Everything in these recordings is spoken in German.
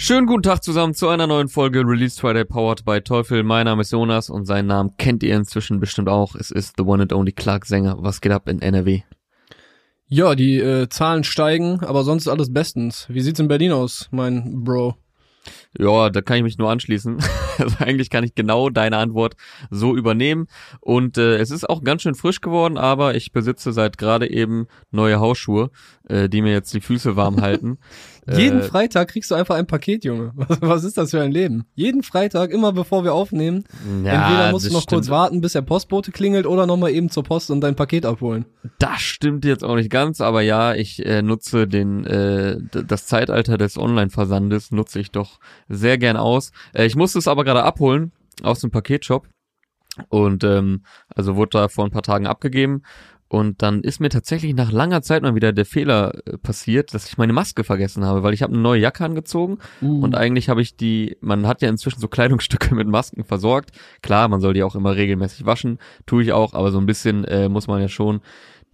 Schönen guten Tag zusammen zu einer neuen Folge Release Friday Powered by Teufel. Mein Name ist Jonas und seinen Namen kennt ihr inzwischen bestimmt auch. Es ist The One and Only Clark Sänger. Was geht ab in NRW? Ja, die äh, Zahlen steigen, aber sonst alles bestens. Wie sieht's in Berlin aus, mein Bro? Ja, da kann ich mich nur anschließen. Also eigentlich kann ich genau deine Antwort so übernehmen. Und äh, es ist auch ganz schön frisch geworden, aber ich besitze seit gerade eben neue Hausschuhe, äh, die mir jetzt die Füße warm halten. Jeden Äh, Freitag kriegst du einfach ein Paket, Junge. Was, was ist das für ein Leben? Jeden Freitag, immer bevor wir aufnehmen. ja, Entweder musst du noch kurz stimmt. warten, bis der Postbote klingelt oder nochmal eben zur Post und dein Paket abholen. Das stimmt jetzt auch nicht ganz, aber ja, ich äh, nutze den äh, das Zeitalter des Online-Versandes nutze ich doch sehr gern aus. Äh, ich musste es aber gerade abholen aus dem Paketshop und ähm, also wurde da vor ein paar Tagen abgegeben und dann ist mir tatsächlich nach langer Zeit mal wieder der Fehler äh, passiert, dass ich meine Maske vergessen habe, weil ich habe eine neue Jacke angezogen Uh. und eigentlich habe ich die, man hat ja inzwischen so Kleidungsstücke mit Masken versorgt. Klar, man soll die auch immer regelmäßig waschen, tue ich auch, aber so ein bisschen äh, muss man ja schon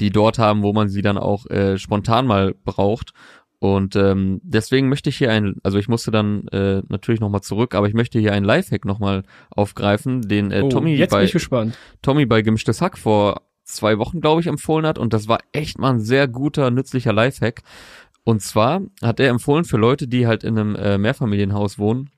die dort haben, wo man sie dann auch äh, spontan mal braucht. Und ähm, deswegen möchte ich hier ein, also ich musste dann äh, natürlich nochmal zurück, aber ich möchte hier einen Lifehack nochmal aufgreifen, den äh, oh, Tommy jetzt bin bei ich gespannt. Tommy bei Gemischtes Hack vor zwei Wochen, glaube ich, empfohlen hat. Und das war echt mal ein sehr guter, nützlicher Lifehack. Und zwar hat er empfohlen für Leute, die halt in einem äh, Mehrfamilienhaus wohnen,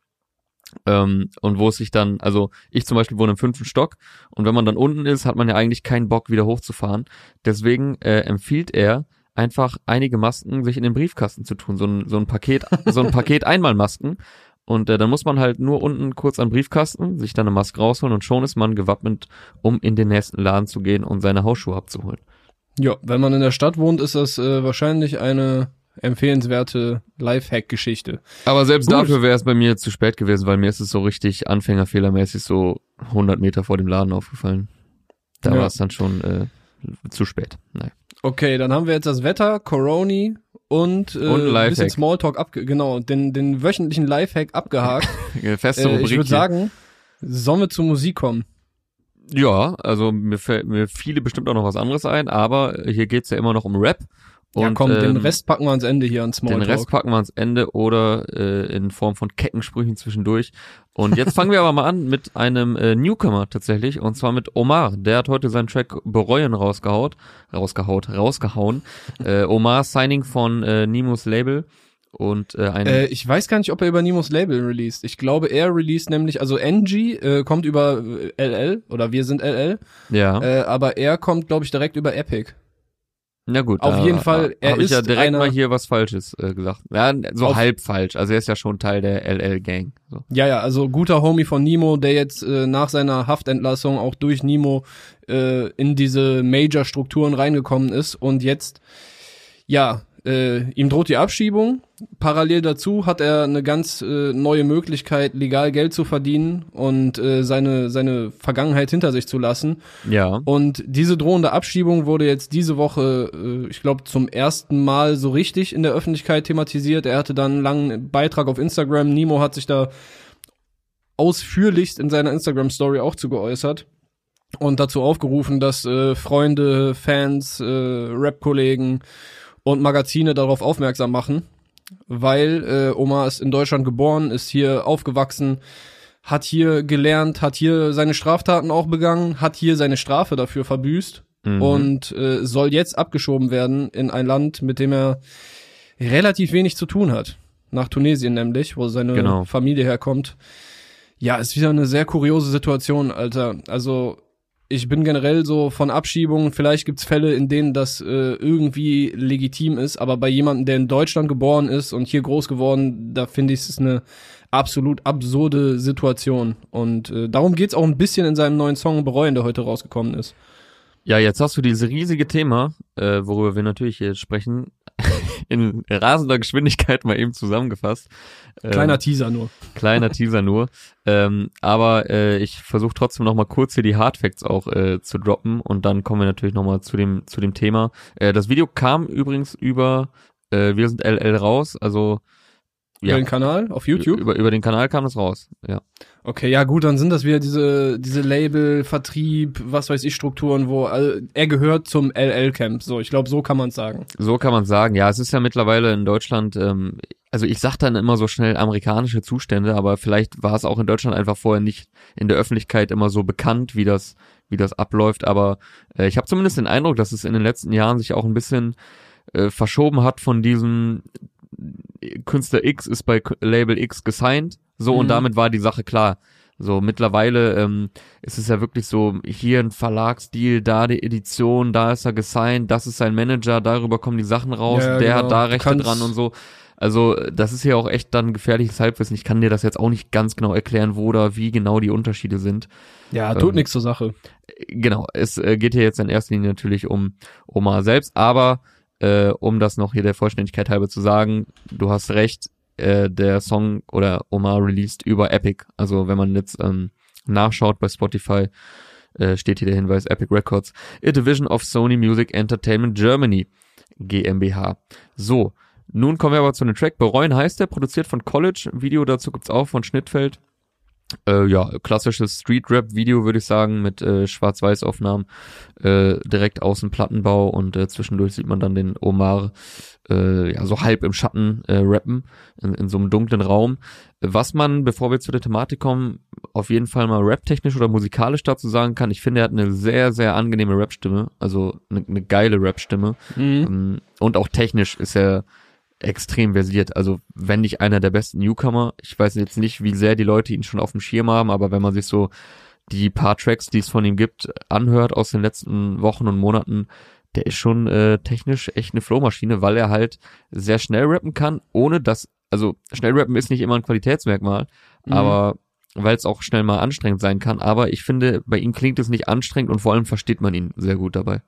ähm, und wo es sich dann, also ich zum Beispiel wohne im fünften Stock und wenn man dann unten ist, hat man ja eigentlich keinen Bock wieder hochzufahren. Deswegen äh, empfiehlt er einfach einige Masken sich in den Briefkasten zu tun, so ein, so ein Paket, so ein Paket Einmalmasken. Und äh, dann muss man halt nur unten kurz an Briefkasten, sich dann eine Maske rausholen und schon ist man gewappnet, um in den nächsten Laden zu gehen und seine Hausschuhe abzuholen. Ja, wenn man in der Stadt wohnt, ist das äh, wahrscheinlich eine empfehlenswerte Lifehack-Geschichte. Aber selbst Gut. dafür wäre es bei mir zu spät gewesen, weil mir ist es so richtig anfängerfehlermäßig so 100 Meter vor dem Laden aufgefallen. Da Ja. war es dann schon äh, zu spät. Naja. Okay, dann haben wir jetzt das Wetter, Coroni und, äh, Und ein bisschen Smalltalk abge genau, den, den wöchentlichen Lifehack abgehakt. Feste äh, Rubrik. ich würde sagen, sollen wir zur Musik kommen? Ja, also mir fällt mir viele bestimmt auch noch was anderes ein, aber hier geht's ja immer noch um Rap. Ja, Und, komm, den ähm, Rest packen wir ans Ende hier an Den Smalltalk. Rest packen wir ans Ende oder äh, in Form von Keckensprüchen zwischendurch. Und jetzt fangen wir aber mal an mit einem äh, Newcomer tatsächlich, und zwar mit Omar. Der hat heute seinen Track Bereuen rausgehaut, rausgehaut, rausgehauen. äh, Omar Signing von äh, Nimos Label und äh, ein Äh, ich weiß gar nicht, ob er über Nimos Label released. Ich glaube, er released nämlich, also NG äh, kommt über äh, LL oder wir sind LL, ja, äh, aber er kommt, glaube ich, direkt über Epic. Na gut. auf jeden Fall, er habe ich ja ist direkt einer- mal hier was Falsches äh, gesagt. Ja, so Auf- halb falsch. Also er ist ja schon Teil der LL Gang. So. Ja, ja, also guter Homie von Nemo, der jetzt äh, nach seiner Haftentlassung auch durch Nemo äh, in diese Major-Strukturen reingekommen ist und jetzt, ja, äh, ihm droht die Abschiebung. Parallel dazu hat er eine ganz äh, neue Möglichkeit, legal Geld zu verdienen und äh, seine, seine Vergangenheit hinter sich zu lassen. Ja. Und diese drohende Abschiebung wurde jetzt diese Woche, äh, ich glaube, zum ersten Mal so richtig in der Öffentlichkeit thematisiert. Er hatte dann einen langen Beitrag auf Instagram. Nemo hat sich da ausführlichst in seiner Instagram-Story auch zu geäußert und dazu aufgerufen, dass äh, Freunde, Fans, äh, Rap-Kollegen und Magazine darauf aufmerksam machen, weil äh, Omar ist in Deutschland geboren, ist hier aufgewachsen, hat hier gelernt, hat hier seine Straftaten auch begangen, hat hier seine Strafe dafür verbüßt Mhm. und äh, soll jetzt abgeschoben werden in ein Land, mit dem er relativ wenig zu tun hat. Nach Tunesien nämlich, wo seine Genau. Familie herkommt. Ja, ist wieder eine sehr kuriose Situation, Alter. Also ich bin generell so von Abschiebungen, vielleicht gibt's Fälle, in denen das äh, irgendwie legitim ist, aber bei jemandem, der in Deutschland geboren ist und hier groß geworden, da finde ich es eine absolut absurde Situation. Und äh, darum geht's auch ein bisschen in seinem neuen Song Bereuen, der heute rausgekommen ist. Ja, jetzt hast du dieses riesige Thema, äh, worüber wir natürlich jetzt sprechen, in rasender Geschwindigkeit mal eben zusammengefasst. Ähm, Kleiner Teaser nur. kleiner Teaser nur. Ähm, aber äh, ich versuche trotzdem noch mal kurz hier die Hardfacts auch äh, zu droppen und dann kommen wir natürlich noch mal zu dem zu dem Thema. Äh, das Video kam übrigens über äh, wir sind LL raus, also Über Ja. den Kanal auf YouTube? Über, über den Kanal kam das raus, ja. Okay, ja gut, dann sind das wieder diese, diese Label, Vertrieb, was weiß ich, Strukturen, wo all, er gehört zum LL-Camp. So, ich glaube, so kann man sagen. So kann man sagen. Ja, es ist ja mittlerweile in Deutschland, ähm, also ich sag dann immer so schnell amerikanische Zustände, aber vielleicht war es auch in Deutschland einfach vorher nicht in der Öffentlichkeit immer so bekannt, wie das, wie das abläuft. Aber äh, ich habe zumindest den Eindruck, dass es in den letzten Jahren sich auch ein bisschen äh, verschoben hat von diesem Künstler X ist bei Label X gesigned, so und Mhm. damit war die Sache klar. So mittlerweile ähm, ist es ja wirklich so, hier ein Verlagsdeal, da die Edition, da ist er gesigned, das ist sein Manager, darüber kommen die Sachen raus, Ja, der genau. hat da Rechte dran und so. Also das ist ja auch echt dann gefährliches Halbwissen. Ich kann dir das jetzt auch nicht ganz genau erklären, wo oder wie genau die Unterschiede sind. Ja, tut Ähm, nichts zur Sache. Genau, es äh, geht hier jetzt in erster Linie natürlich um Omar selbst, aber äh, um das noch hier der Vollständigkeit halber zu sagen, du hast recht, äh, der Song oder Omar released über Epic. Also wenn man jetzt ähm, nachschaut bei Spotify, äh, steht hier der Hinweis Epic Records, a division of Sony Music Entertainment Germany GmbH. So, nun kommen wir aber zu dem Track. Bereuen heißt der, produziert von College. Video dazu gibt's auch von Schnittfeld. Äh, ja, klassisches Street-Rap-Video, würde ich sagen, mit äh, Schwarz-Weiß-Aufnahmen äh, direkt aus dem Plattenbau und äh, zwischendurch sieht man dann den Omar äh, ja, so halb im Schatten äh, rappen, in, in so einem dunklen Raum. Was man, bevor wir zu der Thematik kommen, auf jeden Fall mal rap-technisch oder musikalisch dazu sagen kann, ich finde, er hat eine sehr, sehr angenehme Rap-Stimme, also eine, eine geile Rap-Stimme. Mhm. Ähm, Und auch technisch ist er extrem versiert. Also wenn nicht einer der besten Newcomer. Ich weiß jetzt nicht, wie sehr die Leute ihn schon auf dem Schirm haben, aber wenn man sich so die paar Tracks, die es von ihm gibt, anhört aus den letzten Wochen und Monaten, der ist schon äh, technisch echt eine Flowmaschine, weil er halt sehr schnell rappen kann, ohne dass, also schnell rappen ist nicht immer ein Qualitätsmerkmal, Mhm. aber weil es auch schnell mal anstrengend sein kann. Aber ich finde, bei ihm klingt es nicht anstrengend und vor allem versteht man ihn sehr gut dabei.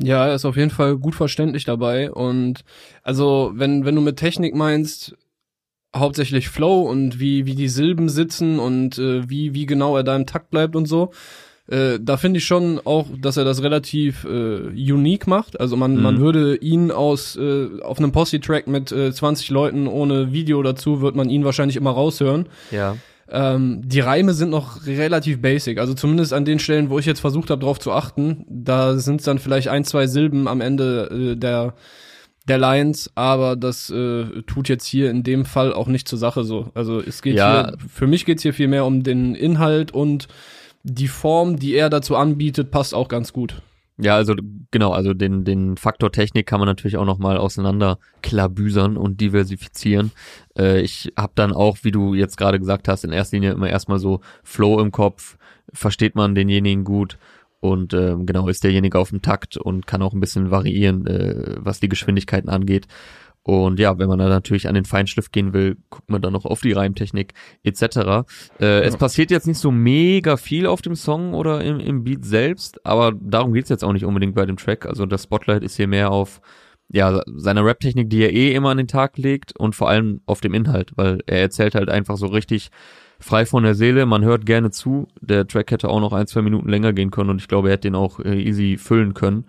Ja, er ist auf jeden Fall gut verständlich dabei und also wenn wenn du mit Technik meinst, hauptsächlich Flow und wie wie die Silben sitzen und äh, wie wie genau er da im Takt bleibt und so. Äh, da finde ich schon auch, dass er das relativ äh, unique macht. Also man, Mhm. man würde ihn aus äh, auf einem Posse-Track mit äh, 20 Leuten ohne Video dazu, wird man ihn wahrscheinlich immer raushören. Ja. Ähm, die Reime sind noch relativ basic. Also zumindest an den Stellen, wo ich jetzt versucht habe, drauf zu achten, da sind es dann vielleicht ein, zwei Silben am Ende äh, der der Lines, aber das äh, tut jetzt hier in dem Fall auch nicht zur Sache so. Also es geht Ja. hier, für mich geht's hier viel mehr um den Inhalt und die Form, die er dazu anbietet, passt auch ganz gut. Ja, also genau, also den, den Faktor Technik kann man natürlich auch nochmal auseinander klabüsern und diversifizieren. Äh, ich habe dann auch, wie du jetzt gerade gesagt hast, in erster Linie immer erstmal so Flow im Kopf, versteht man denjenigen gut und ähm, genau ist derjenige auf dem Takt und kann auch ein bisschen variieren, äh, was die Geschwindigkeiten angeht. Und ja, wenn man dann natürlich an den Feinschliff gehen will, guckt man dann noch auf die Reimtechnik etc. Äh, Es passiert jetzt nicht so mega viel auf dem Song oder im, im Beat selbst, aber darum geht's jetzt auch nicht unbedingt bei dem Track. Also das Spotlight ist hier mehr auf ja seiner Rap-Technik, die er eh immer an den Tag legt und vor allem auf dem Inhalt, weil er erzählt halt einfach so richtig frei von der Seele. Man hört gerne zu. Der Track hätte auch noch ein zwei Minuten länger gehen können und ich glaube, er hätte den auch äh, easy füllen können.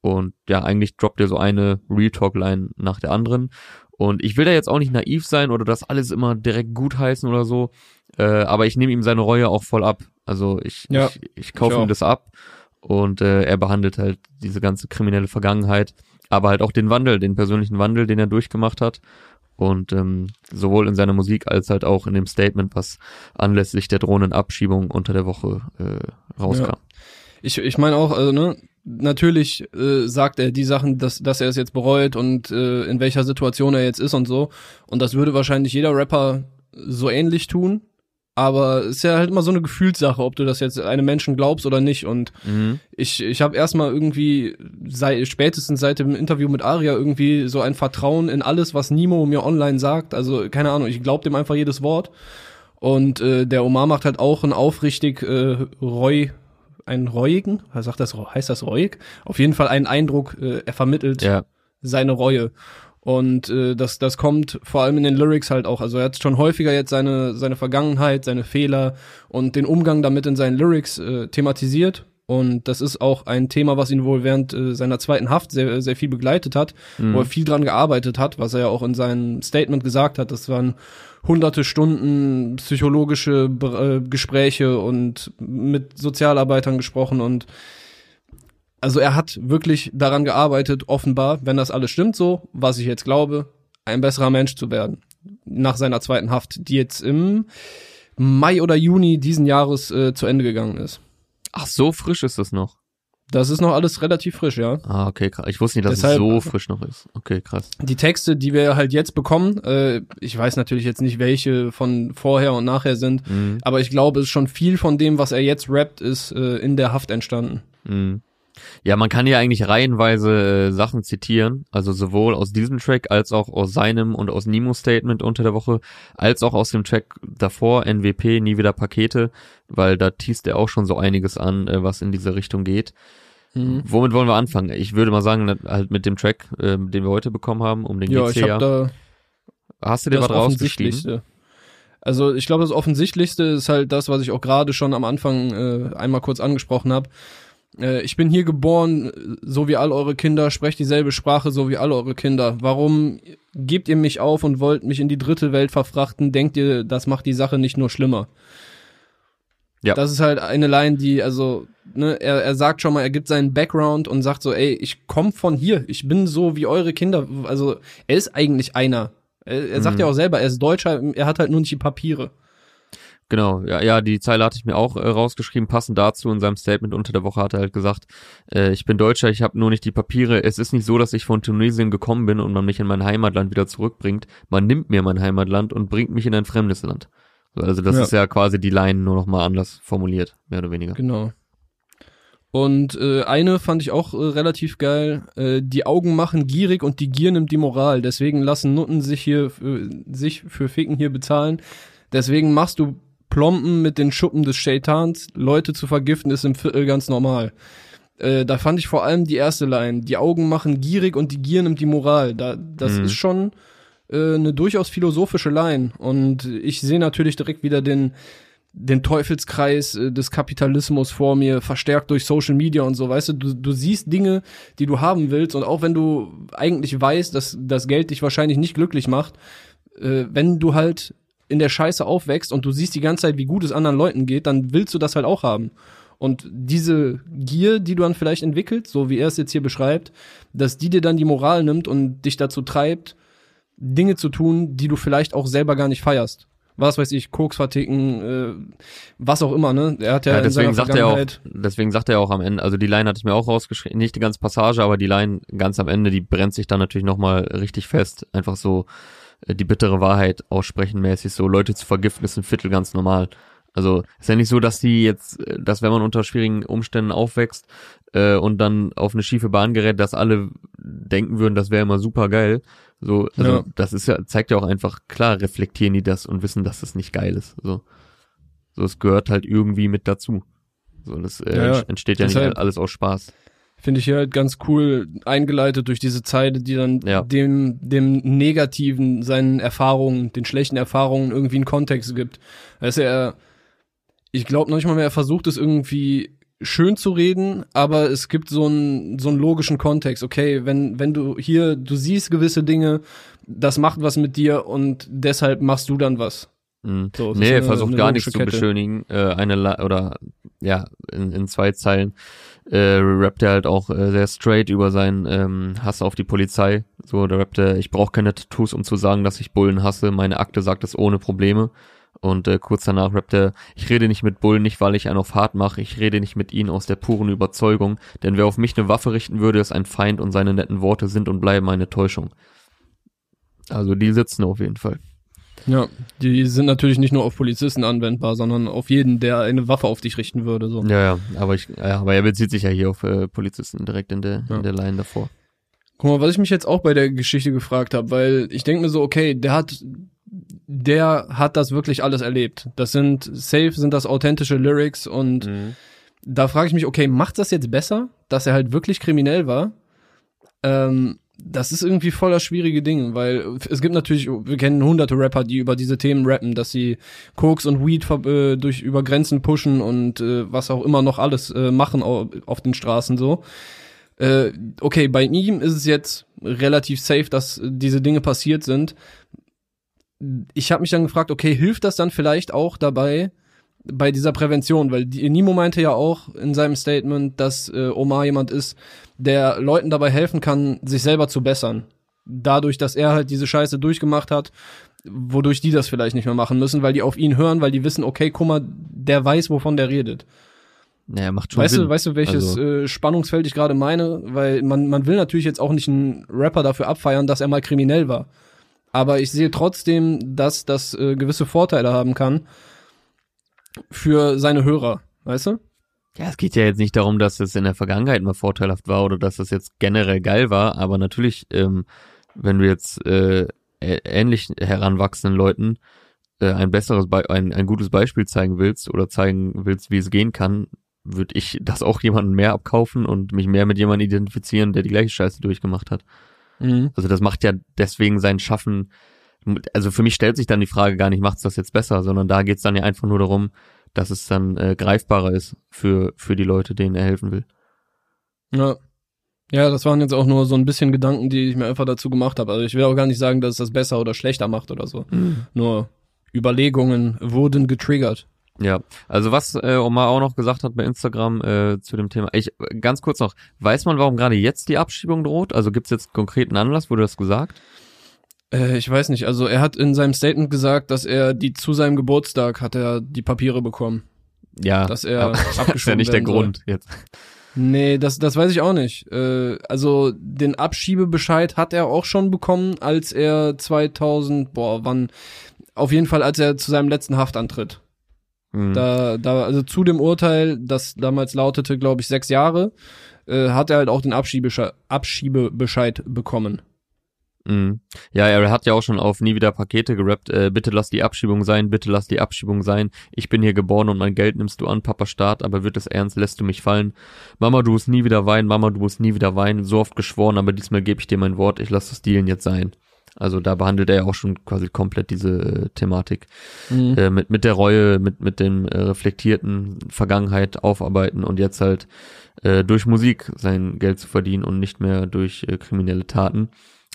Und ja, eigentlich droppt er so eine Real Talk Line nach der anderen. Und ich will da jetzt auch nicht naiv sein oder das alles immer direkt gutheißen oder so. Äh, aber ich nehme ihm seine Reue auch voll ab. Also ich, Ja, ich, ich kaufe ihm das ab. Und äh, er behandelt halt diese ganze kriminelle Vergangenheit, aber halt auch den Wandel, den persönlichen Wandel, den er durchgemacht hat. Und ähm, sowohl in seiner Musik als halt auch in dem Statement, was anlässlich der drohenden Abschiebung unter der Woche äh, rauskam. Ich, ich meine auch, also, ne, natürlich äh, sagt er die Sachen, dass, dass er es jetzt bereut und äh, in welcher Situation er jetzt ist und so. Und das würde wahrscheinlich jeder Rapper so ähnlich tun. Aber es ist ja halt immer so eine Gefühlssache, ob du das jetzt einem Menschen glaubst oder nicht. Und Mhm. ich, ich habe erstmal irgendwie, sei, spätestens seit dem Interview mit Aria, irgendwie so ein Vertrauen in alles, was Nimo mir online sagt. Also, keine Ahnung, ich glaube dem einfach jedes Wort. Und äh, der Omar macht halt auch einen aufrichtig äh, reu, einen reuigen, sagt das, heißt das reuig? Auf jeden Fall einen Eindruck, äh, er vermittelt Ja, seine Reue. Und äh, das, das kommt vor allem in den Lyrics halt auch. Also er hat schon häufiger jetzt seine, seine Vergangenheit, seine Fehler und den Umgang damit in seinen Lyrics äh, thematisiert. Und das ist auch ein Thema, was ihn wohl während äh, seiner zweiten Haft sehr, sehr viel begleitet hat, Mhm. wo er viel dran gearbeitet hat, was er ja auch in seinem Statement gesagt hat. Das waren hunderte Stunden psychologische äh, Gespräche und mit Sozialarbeitern gesprochen und also er hat wirklich daran gearbeitet, offenbar, wenn das alles stimmt so, was ich jetzt glaube, ein besserer Mensch zu werden. Nach seiner zweiten Haft, die jetzt im Mai oder Juni diesen Jahres äh, zu Ende gegangen ist. Ach, so frisch ist das noch. Das ist noch alles relativ frisch, ja. Ah, okay, krass. Ich wusste nicht, dass Deshalb- es so frisch noch ist. Okay, krass. Die Texte, die wir halt jetzt bekommen, äh, ich weiß natürlich jetzt nicht, welche von vorher und nachher sind, Mhm. aber ich glaube, es ist schon viel von dem, was er jetzt rappt, ist äh, in der Haft entstanden. Mhm. Ja, man kann ja eigentlich reihenweise äh, Sachen zitieren, also sowohl aus diesem Track als auch aus seinem und aus Nimos Statement unter der Woche, als auch aus dem Track davor, NWP, nie wieder Pakete, weil da teast er auch schon so einiges an, äh, was in diese Richtung geht. Mhm. Womit wollen wir anfangen? Ich würde mal sagen, halt mit dem Track, äh, den wir heute bekommen haben, um den Ja, geht's ich hier ja. da Hast du dir was rausgeschrieben? Offensichtlichste. Also ich glaube, das Offensichtlichste ist halt das, was ich auch gerade schon am Anfang äh, einmal kurz angesprochen habe. Äh, ich bin hier geboren, so wie all eure Kinder, sprecht dieselbe Sprache, so wie all eure Kinder. Warum gebt ihr mich auf und wollt mich in die dritte Welt verfrachten? Denkt ihr, das macht die Sache nicht nur schlimmer? Ja. Das ist halt eine Line, die, also, ne, er, er sagt schon mal, er gibt seinen Background und sagt so, ey, ich komm von hier, ich bin so wie eure Kinder. Also, er ist eigentlich einer. Er, er sagt Mhm. ja auch selber, er ist Deutscher, er hat halt nur nicht die Papiere. Genau, ja, ja, die Zeile hatte ich mir auch äh, rausgeschrieben, passend dazu in seinem Statement unter der Woche hat er halt gesagt, äh, ich bin Deutscher, ich habe nur nicht die Papiere. Es ist nicht so, dass ich von Tunesien gekommen bin und man mich in mein Heimatland wieder zurückbringt. Man nimmt mir mein Heimatland und bringt mich in ein fremdes Land. So, also das Ja. ist ja quasi die Line nur noch mal anders formuliert, mehr oder weniger. Genau. Und äh, eine fand ich auch äh, relativ geil. Äh, die Augen machen gierig und die Gier nimmt die Moral. Deswegen lassen Nutten sich hier äh, sich für Ficken hier bezahlen. Deswegen machst du Plomben mit den Schuppen des Shaitans. Leute zu vergiften ist im Viertel ganz normal. Äh, da fand ich vor allem die erste Line. Die Augen machen gierig und die Gier nimmt die Moral. Da, das Mhm. ist schon äh, eine durchaus philosophische Line. Und ich sehe natürlich direkt wieder den den Teufelskreis äh, des Kapitalismus vor mir, verstärkt durch Social Media und so, weißt du, du, du siehst Dinge, die du haben willst und auch wenn du eigentlich weißt, dass das Geld dich wahrscheinlich nicht glücklich macht, äh, wenn du halt in der Scheiße aufwächst und du siehst die ganze Zeit, wie gut es anderen Leuten geht, dann willst du das halt auch haben. Und diese Gier, die du dann vielleicht entwickelst, so wie er es jetzt hier beschreibt, dass die dir dann die Moral nimmt und dich dazu treibt, Dinge zu tun, die du vielleicht auch selber gar nicht feierst. Was weiß ich, Koks verticken, äh, was auch immer, ne? Er hat ja, Ja, deswegen sagt er auch, deswegen sagt er auch am Ende, also die Line hatte ich mir auch rausgeschrieben, nicht die ganze Passage, aber die Line ganz am Ende, die brennt sich dann natürlich nochmal richtig fest. Einfach so äh, die bittere Wahrheit aussprechen mäßig, so Leute zu vergiften ist ein Viertel ganz normal. Also ist ja nicht so, dass die jetzt, äh, dass wenn man unter schwierigen Umständen aufwächst äh, und dann auf eine schiefe Bahn gerät, dass alle denken würden, das wäre immer super geil. So, also Ja. das ist ja, zeigt ja auch einfach, klar reflektieren die das und wissen, dass das nicht geil ist. So, so es gehört halt irgendwie mit dazu. So, das äh, Ja, ja. entsteht ja nicht Deshalb- alles aus Spaß. finde ich hier halt ganz cool eingeleitet durch diese Zeile, die dann dem, dem Negativen, seinen Erfahrungen, den schlechten Erfahrungen irgendwie einen Kontext gibt. Weißt du, er, ich glaube noch nicht mal mehr, er versucht es irgendwie schön zu reden, aber es gibt so einen, so einen logischen Kontext. Okay, wenn, wenn du hier, du siehst gewisse Dinge, das macht was mit dir und deshalb machst du dann was. Mhm. So, nee, eine- versucht gar nichts logische zu Kette. beschönigen. Äh, eine La oder ja, in, in zwei Zeilen äh, rappt er halt auch äh, sehr straight über seinen ähm, Hass auf die Polizei. So, da rappt er, ich brauche keine Tattoos, um zu sagen, dass ich Bullen hasse. Meine Akte sagt es ohne Probleme. Und äh, kurz danach rappt er, ich rede nicht mit Bullen, nicht weil ich einen auf hart mache, ich rede nicht mit ihnen aus der puren Überzeugung, denn wer auf mich eine Waffe richten würde, ist ein Feind und seine netten Worte sind und bleiben eine Täuschung. Also die sitzen auf jeden Fall. Ja, die sind natürlich nicht nur auf Polizisten anwendbar, sondern auf jeden, der eine Waffe auf dich richten würde. So. Ja, ja, aber ich, ja, aber er bezieht sich ja hier auf äh, Polizisten direkt in der, Ja. in der Line davor. Guck mal, was ich mich jetzt auch bei der Geschichte gefragt habe, weil ich denke mir so, okay, der hat, der hat das wirklich alles erlebt. Das sind safe, sind das authentische Lyrics und da frage ich mich, okay, macht das jetzt besser, dass er halt wirklich kriminell war? Ähm, das ist irgendwie voller schwierige Dinge, weil es gibt natürlich, wir kennen hunderte Rapper, die über diese Themen rappen, dass sie Koks und Weed äh, durch über Grenzen pushen und äh, was auch immer noch alles äh, machen auf, auf den Straßen so. Äh, okay, bei ihm ist es jetzt relativ safe, dass diese Dinge passiert sind. Ich habe mich dann gefragt, okay, hilft das dann vielleicht auch dabei, bei dieser Prävention, weil Nimo meinte ja auch in seinem Statement, dass äh, Omar jemand ist, der Leuten dabei helfen kann, sich selber zu bessern. Dadurch, dass er halt diese Scheiße durchgemacht hat, wodurch die das vielleicht nicht mehr machen müssen, weil die auf ihn hören, weil die wissen, okay, guck mal, der weiß, wovon der redet. Naja, macht schon weißt Sinn. Du, weißt du, welches also. äh, Spannungsfeld ich gerade meine? Weil man, man will natürlich jetzt auch nicht einen Rapper dafür abfeiern, dass er mal kriminell war. Aber ich sehe trotzdem, dass das äh, gewisse Vorteile haben kann für seine Hörer, weißt du? Ja, es geht ja jetzt nicht darum, dass es in der Vergangenheit mal vorteilhaft war oder dass es jetzt generell geil war, aber natürlich, ähm, wenn du jetzt äh, ähnlich heranwachsenden Leuten äh, ein besseres, Be ein, ein gutes Beispiel zeigen willst oder zeigen willst, wie es gehen kann, würde ich das auch jemanden mehr abkaufen und mich mehr mit jemandem identifizieren, der die gleiche Scheiße durchgemacht hat. Mhm. Also das macht ja deswegen sein Schaffen also für mich stellt sich dann die Frage gar nicht, macht's das jetzt besser, sondern da geht's dann ja einfach nur darum, dass es dann äh, greifbarer ist für, für die Leute, denen er helfen will. Ja. Ja, das waren jetzt auch nur so ein bisschen Gedanken, die ich mir einfach dazu gemacht habe. Also ich will auch gar nicht sagen, dass es das besser oder schlechter macht oder so. Mhm. Nur Überlegungen wurden getriggert. Ja, also was äh, Omar auch noch gesagt hat bei Instagram äh, zu dem Thema. Ich ganz kurz noch, weiß man, warum gerade jetzt die Abschiebung droht? Also gibt's jetzt konkreten Anlass, wurde das gesagt? Äh, ich weiß nicht. Also er hat in seinem Statement gesagt, dass er die zu seinem Geburtstag hat er die Papiere bekommen. Ja. Dass er abgeschoben ist ja nicht der Grund soll. jetzt. Nee, das, das weiß ich auch nicht. Äh, also den Abschiebebescheid hat er auch schon bekommen, als er 2000, boah, wann, auf jeden Fall, als er zu seinem letzten Haftantritt. Mhm. Da, da, also zu dem Urteil, das damals lautete, glaube ich, sechs Jahre, äh, hat er halt auch den Abschiebebescheid, Abschiebebescheid bekommen. Mhm. Ja, er hat ja auch schon auf Nie wieder Pakete gerappt. Äh, bitte lass die Abschiebung sein, bitte lass die Abschiebung sein. Ich bin hier geboren und mein Geld nimmst du an, Papa Staat, aber wird es ernst, lässt du mich fallen. Mama, du musst nie wieder weinen, Mama, du musst nie wieder weinen. So oft geschworen, aber diesmal gebe ich dir mein Wort, ich lass das Dealen jetzt sein. Also da behandelt er ja auch schon quasi komplett diese äh, Thematik. Mhm. Äh, mit, mit der Reue, mit, mit dem äh, reflektierten Vergangenheit aufarbeiten und jetzt halt äh, durch Musik sein Geld zu verdienen und nicht mehr durch äh, kriminelle Taten.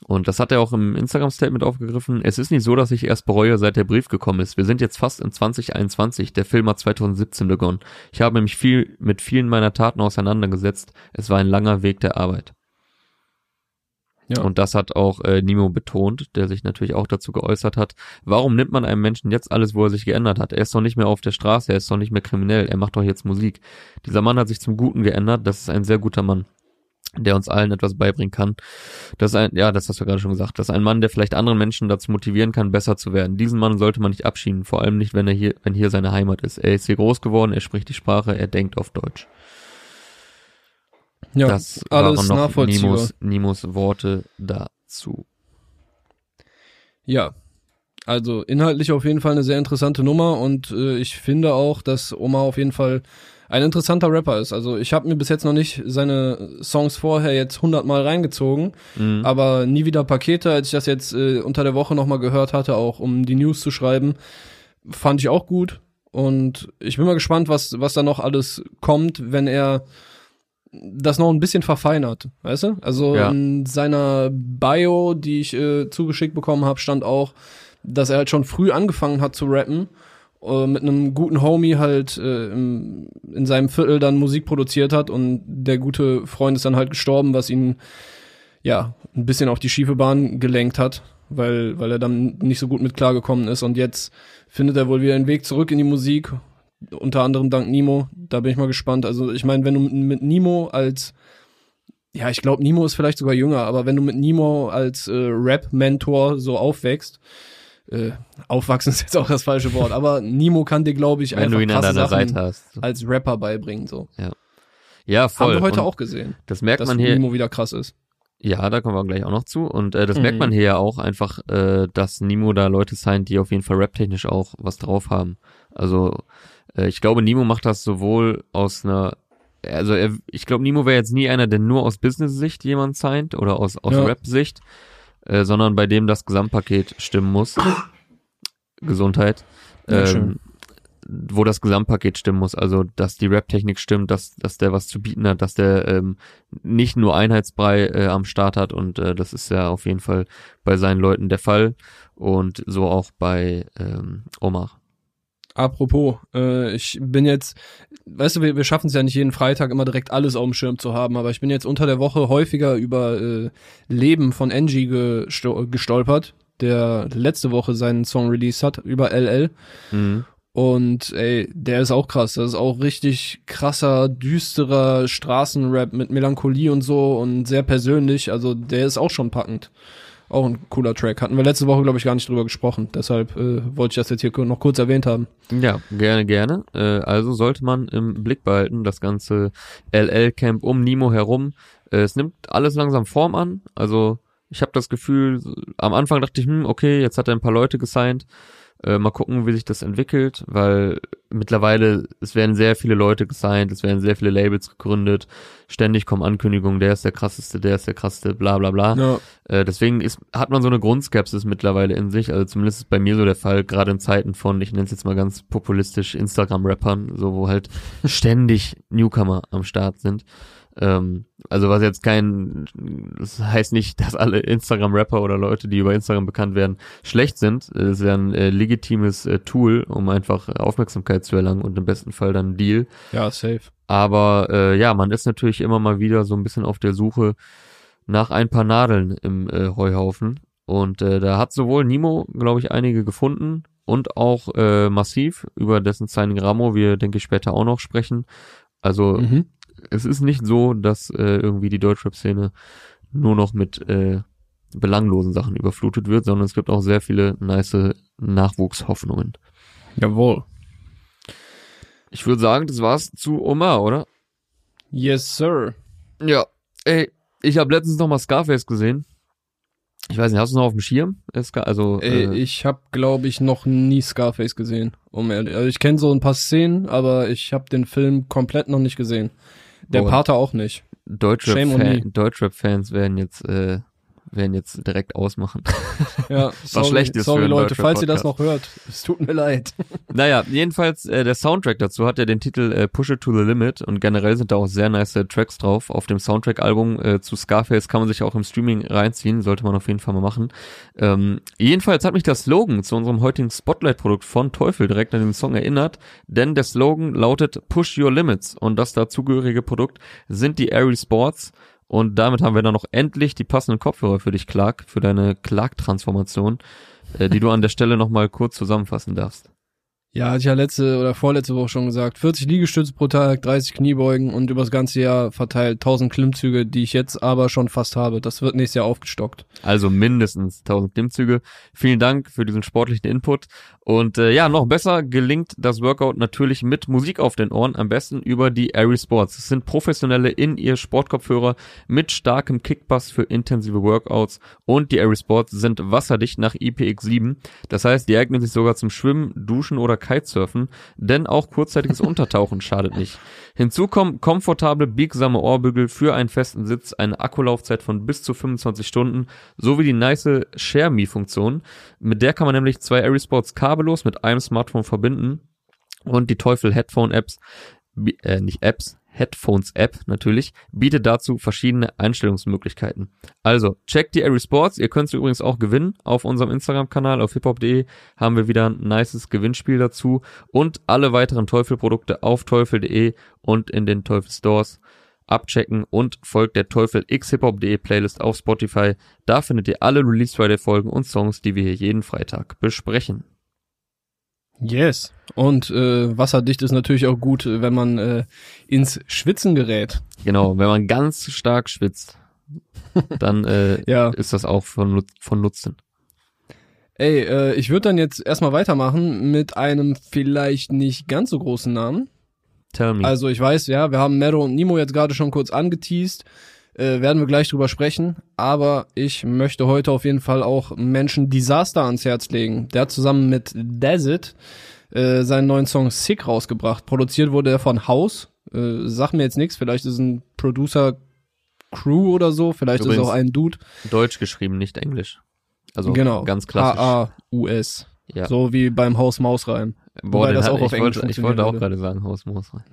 Und das hat er auch im Instagram-Statement aufgegriffen. Es ist nicht so, dass ich erst bereue, seit der Brief gekommen ist. Wir sind jetzt fast in 2021. Der Film hat 2017 begonnen. Ich habe mich viel mit vielen meiner Taten auseinandergesetzt. Es war ein langer Weg der Arbeit. Ja. Und das hat auch äh, Nimo betont, der sich natürlich auch dazu geäußert hat. Warum nimmt man einem Menschen jetzt alles, wo er sich geändert hat? Er ist doch nicht mehr auf der Straße, er ist doch nicht mehr kriminell, er macht doch jetzt Musik. Dieser Mann hat sich zum Guten geändert, das ist ein sehr guter Mann der uns allen etwas beibringen kann. Das ist ein, ja, das hast du gerade schon gesagt, das ist ein Mann, der vielleicht anderen Menschen dazu motivieren kann, besser zu werden. Diesen Mann sollte man nicht abschieben, vor allem nicht, wenn er hier, wenn hier seine Heimat ist. Er ist hier groß geworden, er spricht die Sprache, er denkt auf Deutsch. Ja, das alles waren noch Nimos, Nimos Worte dazu. Ja, also inhaltlich auf jeden Fall eine sehr interessante Nummer und äh, ich finde auch, dass Oma auf jeden Fall ein interessanter Rapper ist. Also ich habe mir bis jetzt noch nicht seine Songs vorher jetzt hundertmal reingezogen, mhm. aber nie wieder Pakete, als ich das jetzt äh, unter der Woche nochmal gehört hatte, auch um die News zu schreiben, fand ich auch gut. Und ich bin mal gespannt, was, was da noch alles kommt, wenn er das noch ein bisschen verfeinert, weißt du? Also ja. in seiner Bio, die ich äh, zugeschickt bekommen habe, stand auch, dass er halt schon früh angefangen hat zu rappen äh, mit einem guten Homie halt äh, im, in seinem Viertel dann Musik produziert hat und der gute Freund ist dann halt gestorben, was ihn ja ein bisschen auf die schiefe Bahn gelenkt hat, weil weil er dann nicht so gut mit klargekommen ist und jetzt findet er wohl wieder einen Weg zurück in die Musik, unter anderem dank Nimo. Da bin ich mal gespannt. Also ich meine, wenn du mit Nimo als ja, ich glaube, Nimo ist vielleicht sogar jünger, aber wenn du mit Nimo als äh, Rap-Mentor so aufwächst, äh, aufwachsen ist jetzt auch das falsche Wort, aber Nimo kann dir, glaube ich, Wenn einfach du ihn an deiner Sachen hast. als Rapper beibringen. So. Ja. Ja, voll. Haben wir heute Und auch gesehen. Das merkt dass man hier. Nimo wieder krass ist. Ja, da kommen wir gleich auch noch zu. Und äh, das mhm. merkt man hier ja auch einfach, äh, dass Nimo da Leute sein, die auf jeden Fall raptechnisch auch was drauf haben. Also ich glaube, Nimo macht das sowohl aus einer also er, ich glaube, Nimo wäre jetzt nie einer, der nur aus Business-Sicht jemand signed oder aus, aus Ja. Rap-Sicht, äh, sondern bei dem das Gesamtpaket stimmen muss. Gesundheit. Ja, ähm, wo das Gesamtpaket stimmen muss, also dass die Rap-Technik stimmt, dass, dass der was zu bieten hat, dass der ähm, nicht nur Einheitsbrei äh, am Start hat und äh, das ist ja auf jeden Fall bei seinen Leuten der Fall und so auch bei ähm, Omar. Apropos, äh, ich bin jetzt, weißt du, wir, wir schaffen es ja nicht jeden Freitag immer direkt alles auf dem Schirm zu haben, aber ich bin jetzt unter der Woche häufiger über äh, Leben von Angie gesto gestolpert, der letzte Woche seinen Song released hat, über LL. Mhm. Und ey, der ist auch krass. Das ist auch richtig krasser, düsterer Straßenrap mit Melancholie und so und sehr persönlich. Also der ist auch schon packend. Auch ein cooler Track. Hatten wir letzte Woche, glaube ich, gar nicht drüber gesprochen. Deshalb äh, wollte ich das jetzt hier noch kurz erwähnt haben. Ja, gerne, gerne. Äh, also sollte man im Blick behalten, das ganze LL-Camp um Nimo herum. Äh, es nimmt alles langsam Form an. Also ich habe das Gefühl, am Anfang dachte ich, hm, okay, jetzt hat er ein paar Leute gesigned. Äh, mal gucken, wie sich das entwickelt, weil mittlerweile, es werden sehr viele Leute gesigned, es werden sehr viele Labels gegründet, ständig kommen Ankündigungen, der ist der krasseste, der ist der krasseste, bla bla bla. Ja. Äh, deswegen ist, hat man so eine Grundskepsis mittlerweile in sich, also zumindest ist bei mir so der Fall, gerade in Zeiten von, ich nenne es jetzt mal ganz populistisch, Instagram-Rappern, so wo halt ständig Newcomer am Start sind. Ähm, also was jetzt kein, das heißt nicht, dass alle Instagram-Rapper oder Leute, die über Instagram bekannt werden, schlecht sind. Es ist ja ein äh, legitimes äh, Tool, um einfach Aufmerksamkeit zu erlangen und im besten Fall dann Deal. Ja, safe. Aber äh, ja, man ist natürlich immer mal wieder so ein bisschen auf der Suche nach ein paar Nadeln im äh, Heuhaufen. Und äh, da hat sowohl Nimo, glaube ich, einige gefunden und auch äh, Massiv, über dessen Signing Ramo wir, denke ich, später auch noch sprechen. Also Mhm. Es ist nicht so, dass äh, irgendwie die Deutschrap-Szene nur noch mit äh, belanglosen Sachen überflutet wird, sondern es gibt auch sehr viele nice Nachwuchshoffnungen. Jawohl. Ich würde sagen, das war's zu Omar, oder? Yes, sir. Ja, ey, ich habe letztens noch mal Scarface gesehen. Ich weiß nicht, hast du noch auf dem Schirm? Also, Ey, äh, ich habe, glaube ich, noch nie Scarface gesehen. Um ehrlich, also ich kenne so ein paar Szenen, aber ich habe den Film komplett noch nicht gesehen. Der. Pater auch nicht. Shame on me. Deutschrap-Fan, Deutschrap-Fans werden jetzt, äh, werden jetzt direkt ausmachen. Ja, sorry, schlecht ist sorry für Leute, falls ihr das noch hört. Es tut mir leid. naja, jedenfalls, äh, der Soundtrack dazu hat ja den Titel äh, Push It to the Limit und generell sind da auch sehr nice äh, Tracks drauf. Auf dem Soundtrack-Album äh, zu Scarface kann man sich auch im Streaming reinziehen, sollte man auf jeden Fall mal machen. Ähm, jedenfalls hat mich der Slogan zu unserem heutigen Spotlight-Produkt von Teufel direkt an den Song erinnert, denn der Slogan lautet Push Your Limits und das dazugehörige Produkt sind die Airy Sports. Und damit haben wir dann noch endlich die passenden Kopfhörer für dich, Clark, für deine Clark-Transformation, äh, die du an der Stelle nochmal kurz zusammenfassen darfst. Ja, hatte ich ja letzte oder vorletzte Woche schon gesagt. 40 Liegestütze pro Tag, 30 Kniebeugen und übers ganze Jahr verteilt 1000 Klimmzüge, die ich jetzt aber schon fast habe. Das wird nächstes Jahr aufgestockt. Also mindestens 1000 Klimmzüge. Vielen Dank für diesen sportlichen Input. Und äh, ja, noch besser gelingt das Workout natürlich mit Musik auf den Ohren, am besten über die Airy Sports. Es sind professionelle In-Ear-Sportkopfhörer mit starkem Kickbass für intensive Workouts und die Airy Sports sind wasserdicht nach IPX7. Das heißt, die eignen sich sogar zum Schwimmen, Duschen oder Kitesurfen, denn auch kurzzeitiges Untertauchen schadet nicht. Hinzu kommen komfortable, biegsame Ohrbügel für einen festen Sitz, eine Akkulaufzeit von bis zu 25 Stunden sowie die nice Share Me Funktion. Mit der kann man nämlich zwei Airy Sports kabellos mit einem Smartphone verbinden und die Teufel Headphone Apps, äh, nicht Apps, Headphones App natürlich, bietet dazu verschiedene Einstellungsmöglichkeiten. Also, checkt die Airy Sports, ihr könnt sie übrigens auch gewinnen. Auf unserem Instagram-Kanal auf hiphop.de haben wir wieder ein nices Gewinnspiel dazu und alle weiteren Teufel-Produkte auf teufel.de und in den Teufel Stores abchecken und folgt der Teufel x hiphop.de Playlist auf Spotify. Da findet ihr alle Release Friday Folgen und Songs, die wir hier jeden Freitag besprechen. Yes. Und äh, wasserdicht ist natürlich auch gut, wenn man äh, ins Schwitzen gerät. Genau, wenn man ganz stark schwitzt, dann äh, Ja. ist das auch von, von Nutzen. Ey, äh, ich würde dann jetzt erstmal weitermachen mit einem vielleicht nicht ganz so großen Namen. Tell me. Also ich weiß, ja, wir haben Mero und Nimo jetzt gerade schon kurz angeteased. Äh, werden wir gleich drüber sprechen. Aber ich möchte heute auf jeden Fall auch Menschen Disaster ans Herz legen. Der hat zusammen mit Desert äh, seinen neuen Song Sick rausgebracht. Produziert wurde er von House. Äh, sag mir jetzt nichts, vielleicht ist ein Producer Crew oder so, vielleicht Übrigens- ist auch ein Dude. Deutsch geschrieben, nicht Englisch. Also genau. ganz klassisch. H-A-U-S. Ja. So wie beim Haus Maus rein. Boah, wobei das hat, auch auf ich, Englisch wollte, ich wollte auch würde. gerade sagen, Hausmaus rein.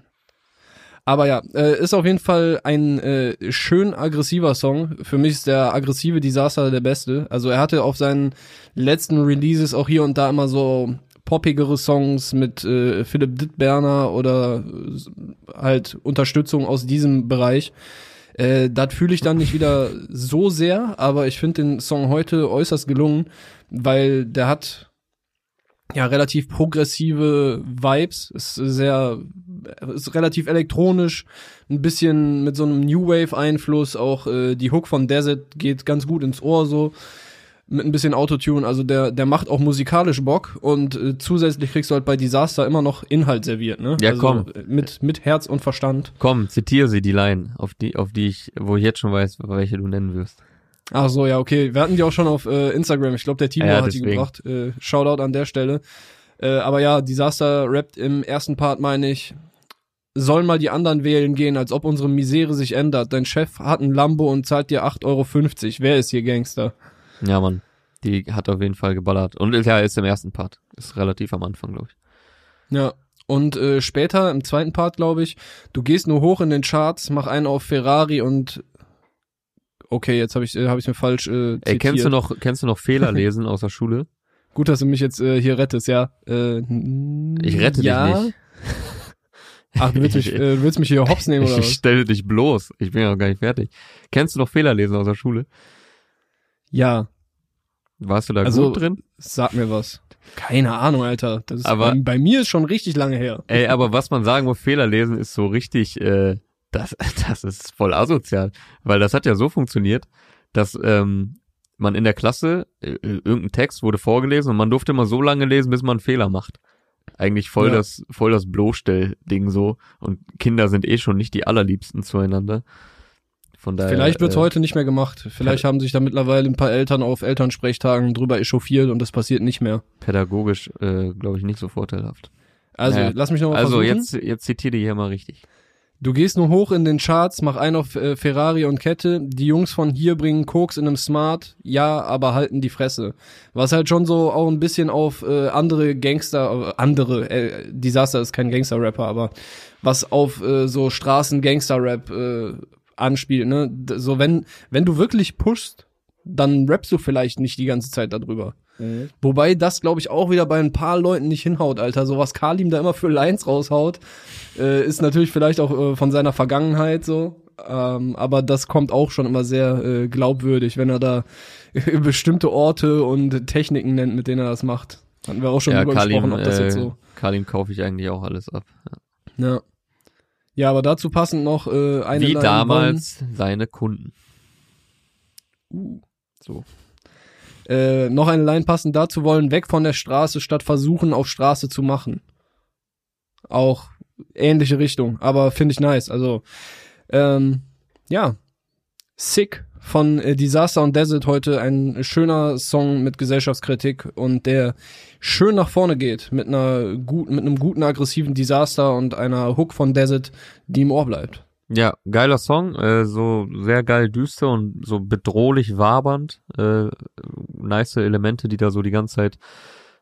Aber ja, äh, ist auf jeden Fall ein äh, schön aggressiver Song. Für mich ist der aggressive Disaster der beste. Also er hatte auf seinen letzten Releases auch hier und da immer so poppigere Songs mit äh, Philipp Dittberner oder äh, halt Unterstützung aus diesem Bereich. Äh, das fühle ich dann nicht wieder so sehr, aber ich finde den Song heute äußerst gelungen, weil der hat ja relativ progressive Vibes, ist sehr ist relativ elektronisch, ein bisschen mit so einem New Wave Einfluss, auch äh, die Hook von Desert geht ganz gut ins Ohr so mit ein bisschen Autotune, also der der macht auch musikalisch Bock und äh, zusätzlich kriegst du halt bei Disaster immer noch Inhalt serviert, ne? Ja, also, komm. äh, Mit mit Herz und Verstand. Komm, zitiere sie die Line, auf die, auf die ich, wo ich jetzt schon weiß, welche du nennen wirst. Ach so, ja, okay. Wir hatten die auch schon auf äh, Instagram. Ich glaube, der Timo Ja, hat die deswegen. gebracht. Äh, Shoutout an der Stelle. Äh, aber ja, Disaster rappt im ersten Part, meine ich, sollen mal die anderen wählen gehen, als ob unsere Misere sich ändert. Dein Chef hat ein Lambo und zahlt dir 8,50 Euro. Wer ist hier Gangster? Ja, Mann. Die hat auf jeden Fall geballert. Und ja, ist im ersten Part. Ist relativ am Anfang, glaube ich. Ja. Und äh, später, im zweiten Part, glaube ich, du gehst nur hoch in den Charts, mach einen auf Ferrari und okay, jetzt habe ich äh, hab ich mir falsch äh, Ey, kennst du zitiert. noch, kennst du noch Fehler lesen aus der Schule? Gut, dass du mich jetzt äh, hier rettest, ja. Äh, Ich rette ja. dich nicht. Ach, du willst mich, äh, du willst mich hier hops nehmen oder Ich was? stelle dich bloß. Ich bin ja noch gar nicht fertig. Kennst du noch Fehler lesen aus der Schule? Ja, Warst du da Also- gut drin? sag mir was. Keine Ahnung, Alter. Das ist Aber- bei, bei mir ist schon richtig lange her. Ey, aber was man sagen muss, Fehler lesen ist so richtig, äh, das, das ist voll asozial. Weil das hat ja so funktioniert, dass ähm, man in der Klasse, äh, irgendein Text wurde vorgelesen und man durfte immer so lange lesen, bis man einen Fehler macht. Eigentlich voll Ja. das, voll das Bloßstell-Ding so. Und Kinder sind eh schon nicht die allerliebsten zueinander. Von daher. Vielleicht wird's äh, heute nicht mehr gemacht. Vielleicht haben sich da mittlerweile ein paar Eltern auf Elternsprechtagen drüber echauffiert und das passiert nicht mehr. pädagogisch, äh, glaube ich, nicht so vorteilhaft. Also, Ja. lass mich noch mal Also versuchen. jetzt, jetzt zitiere die hier mal richtig. Du gehst nur hoch in den Charts, mach einen auf äh, Ferrari und Kette. Die Jungs von hier bringen Koks in einem Smart, ja, aber halten die Fresse. Was halt schon so auch ein bisschen auf äh, andere Gangster, äh, andere, äh, Disaster ist kein Gangster-Rapper, aber was auf äh, so Straßen-Gangster-Rap äh, anspielt, ne? So wenn, wenn du wirklich pushst, dann rappst du vielleicht nicht die ganze Zeit darüber. Wobei das, glaube ich, auch wieder bei ein paar Leuten nicht hinhaut, Alter. So was Kalim da immer für Lines raushaut, äh, ist natürlich vielleicht auch äh, von seiner Vergangenheit so. Ähm, aber das kommt auch schon immer sehr äh, glaubwürdig, wenn er da bestimmte Orte und Techniken nennt, mit denen er das macht. Hatten wir auch schon ja, drüber Kalim, gesprochen, ob das äh, jetzt so. Kalim kaufe ich eigentlich auch alles ab. Ja. Ja, aber dazu passend noch äh, eine Wie Line damals seine Kunden. Uh, So. Äh, noch eine Line passend dazu wollen, weg von der Straße, statt versuchen, auf Straße zu machen. Auch ähnliche Richtung, aber finde ich nice. Also, ähm, ja, Sick von äh, Disaster und Desert heute ein schöner Song mit Gesellschaftskritik und der schön nach vorne geht mit einer guten, mit einem guten aggressiven Disaster und einer Hook von Desert, die im Ohr bleibt. Ja, geiler Song, äh, so sehr geil düster und so bedrohlich wabernd. Äh, nice Elemente, die da so die ganze Zeit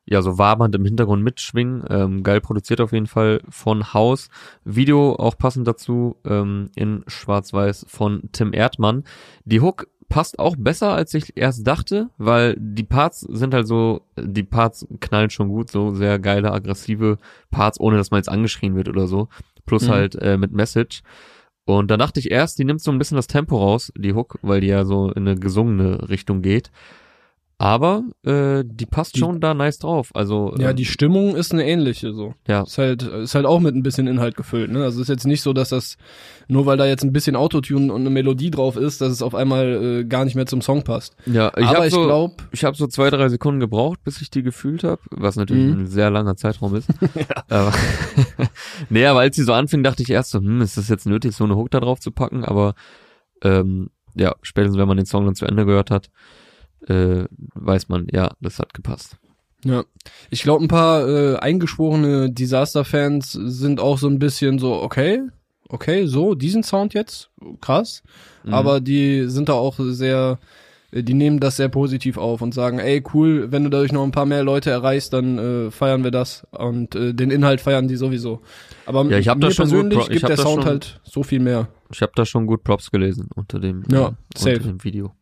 ja so wabernd im Hintergrund mitschwingen. Ähm, geil produziert auf jeden Fall von Haus. Video auch passend dazu ähm, in Schwarz-Weiß von Tim Erdmann. Die Hook passt auch besser, als ich erst dachte, weil die Parts sind halt so, die Parts knallen schon gut, so sehr geile, aggressive Parts, ohne dass man jetzt angeschrien wird oder so. Plus Mhm. halt äh, mit Message. Und da dachte ich erst, die nimmt so ein bisschen das Tempo raus, die Hook, weil die ja so in eine gesungene Richtung geht. Aber äh, die passt Die- schon da nice drauf. Also Ja, äh, die Stimmung ist eine ähnliche so. ja, Ist halt, ist halt auch mit ein bisschen Inhalt gefüllt, ne? Also ist jetzt nicht so, dass das, nur weil da jetzt ein bisschen Autotune und eine Melodie drauf ist, dass es auf einmal äh, gar nicht mehr zum Song passt. ja. Ich habe ich so, glaube, ich habe so zwei drei Sekunden gebraucht, bis ich die gefühlt habe, was natürlich Mhm. ein sehr langer Zeitraum ist. aber, nee, aber als sie so anfing, dachte ich erst so, hm, ist das jetzt nötig, so eine Hook da drauf zu packen? Aber ähm, ja, spätestens wenn man den Song dann zu Ende gehört hat, äh, weiß man, ja, das hat gepasst. ja. Ich glaube, ein paar äh, eingeschworene Disaster-Fans sind auch so ein bisschen so, okay, okay, so, diesen Sound jetzt, krass. Mhm. Aber die sind da auch sehr, äh, die nehmen das sehr positiv auf und sagen, ey, cool, wenn du dadurch noch ein paar mehr Leute erreichst, dann äh, feiern wir das. Und äh, den Inhalt feiern die sowieso. Aber Ja, ich hab mir das schon persönlich gibt der Sound schon- halt so viel mehr. Ich habe da schon gut Props gelesen unter dem, Ja, äh, unter dem Video.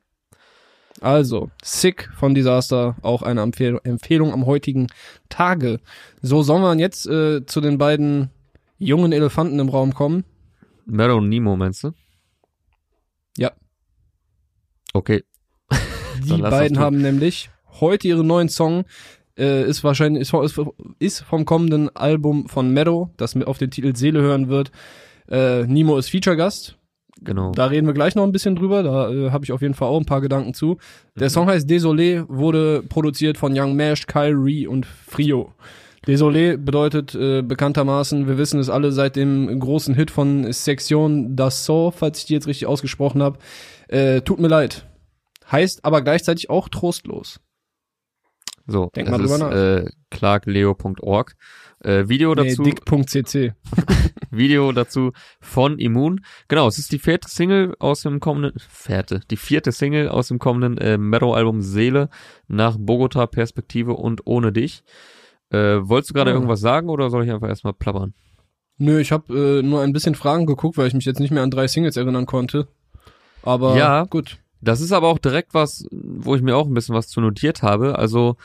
Also, Sick von Disaster, auch eine Empfehl Empfehlung am heutigen Tage. So, sollen wir jetzt äh, zu den beiden jungen Elefanten im Raum kommen? Mero und Nemo, meinst du? Ja. Okay. Die beiden haben nämlich heute ihren neuen Song, äh, ist wahrscheinlich, ist, ist, ist vom kommenden Album von Meadow, das mit auf den Titel Seele hören wird. Äh, Nemo ist Feature-Gast. Genau. Da reden wir gleich noch ein bisschen drüber. Da äh, habe ich auf jeden Fall auch ein paar Gedanken zu. Der Song heißt Désolé, wurde produziert von Young Mash, Kyle Ree und Frio. Désolé bedeutet äh, bekanntermaßen, wir wissen es alle seit dem großen Hit von Section d'Assaut, falls ich die jetzt richtig ausgesprochen habe. Äh, tut mir leid. Heißt aber gleichzeitig auch trostlos. So, Denk mal drüber ist nach. äh, clarkleo.org. Äh, Video Nee, dazu, dick.cc. Video dazu von Immun. Genau, es ist die vierte Single aus dem kommenden, vierte, die vierte Single aus dem kommenden äh, Meadow-Album Seele nach Bogota Perspektive und ohne dich. Äh, wolltest du gerade Oh. irgendwas sagen oder soll ich einfach erstmal plappern? Nö, ich habe äh, nur ein bisschen Fragen geguckt, weil ich mich jetzt nicht mehr an drei Singles erinnern konnte. Aber Ja. gut. Das ist aber auch direkt was, wo ich mir auch ein bisschen was zu notiert habe. Also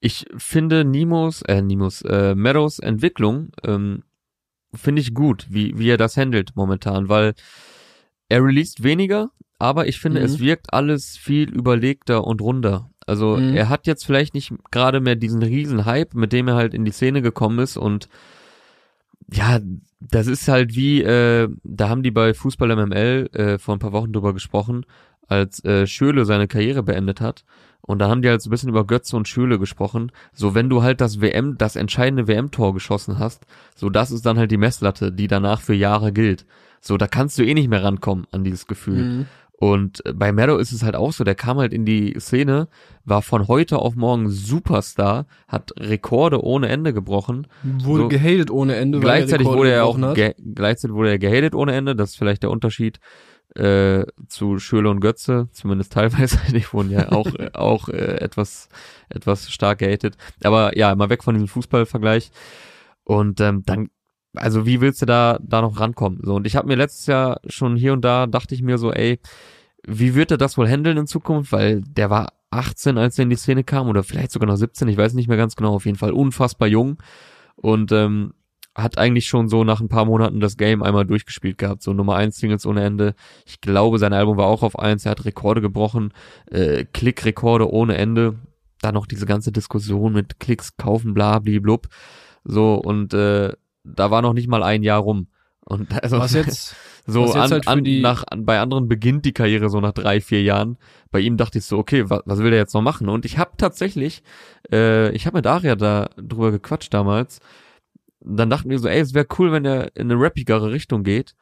ich finde Nimos, äh, Nimos, äh, Meadows Entwicklung ähm, finde ich gut, wie, wie er das handelt momentan, weil er released weniger, aber ich finde, Mhm. es wirkt alles viel überlegter und runder. Also Mhm. er hat jetzt vielleicht nicht gerade mehr diesen riesen Hype, mit dem er halt in die Szene gekommen ist und ja, das ist halt wie, äh, da haben die bei Fußball MML äh, vor ein paar Wochen drüber gesprochen, als äh, Schöle seine Karriere beendet hat. Und da haben die halt so ein bisschen über Götze und Schöle gesprochen. So, wenn du halt das WM, das entscheidende WM-Tor geschossen hast, so das ist dann halt die Messlatte, die danach für Jahre gilt. So, da kannst du eh nicht mehr rankommen an dieses Gefühl. Mhm. Und äh, bei Meadow ist es halt auch so, der kam halt in die Szene, war von heute auf morgen Superstar, hat Rekorde ohne Ende gebrochen. Wurde So. gehatet ohne Ende. er Gleichzeitig Rekorde wurde er auch ge gleichzeitig wurde er gehatet ohne Ende, das ist vielleicht der Unterschied äh, zu Schöle und Götze, zumindest teilweise, die wurden ja auch auch äh, etwas etwas stark gehatet. Aber ja, mal weg von diesem Fußballvergleich. Und ähm, dann also wie willst du da da noch rankommen? So und ich habe mir letztes Jahr schon hier und da dachte ich mir so, ey, wie wird er das wohl handeln in Zukunft? Weil der war 18, als er in die Szene kam oder vielleicht sogar noch 17, ich weiß nicht mehr ganz genau, auf jeden Fall unfassbar jung und ähm, hat eigentlich schon so nach ein paar Monaten das Game einmal durchgespielt gehabt, so Nummer 1 Singles ohne Ende. Ich glaube, sein Album war auch auf 1, er hat Rekorde gebrochen, äh, Klickrekorde ohne Ende. Dann noch diese ganze Diskussion mit Klicks kaufen, bla, blub. So, und äh, da war noch nicht mal ein Jahr rum. Und also, Was jetzt? so was jetzt an, halt an, nach, an, bei anderen beginnt die Karriere so nach drei, vier Jahren. Bei ihm dachte ich so, okay, was, was will der jetzt noch machen? Und ich habe tatsächlich, äh, ich habe mit Aria da drüber gequatscht damals. Dann dachten wir so, ey, es wäre cool, wenn er in eine rappigere Richtung geht,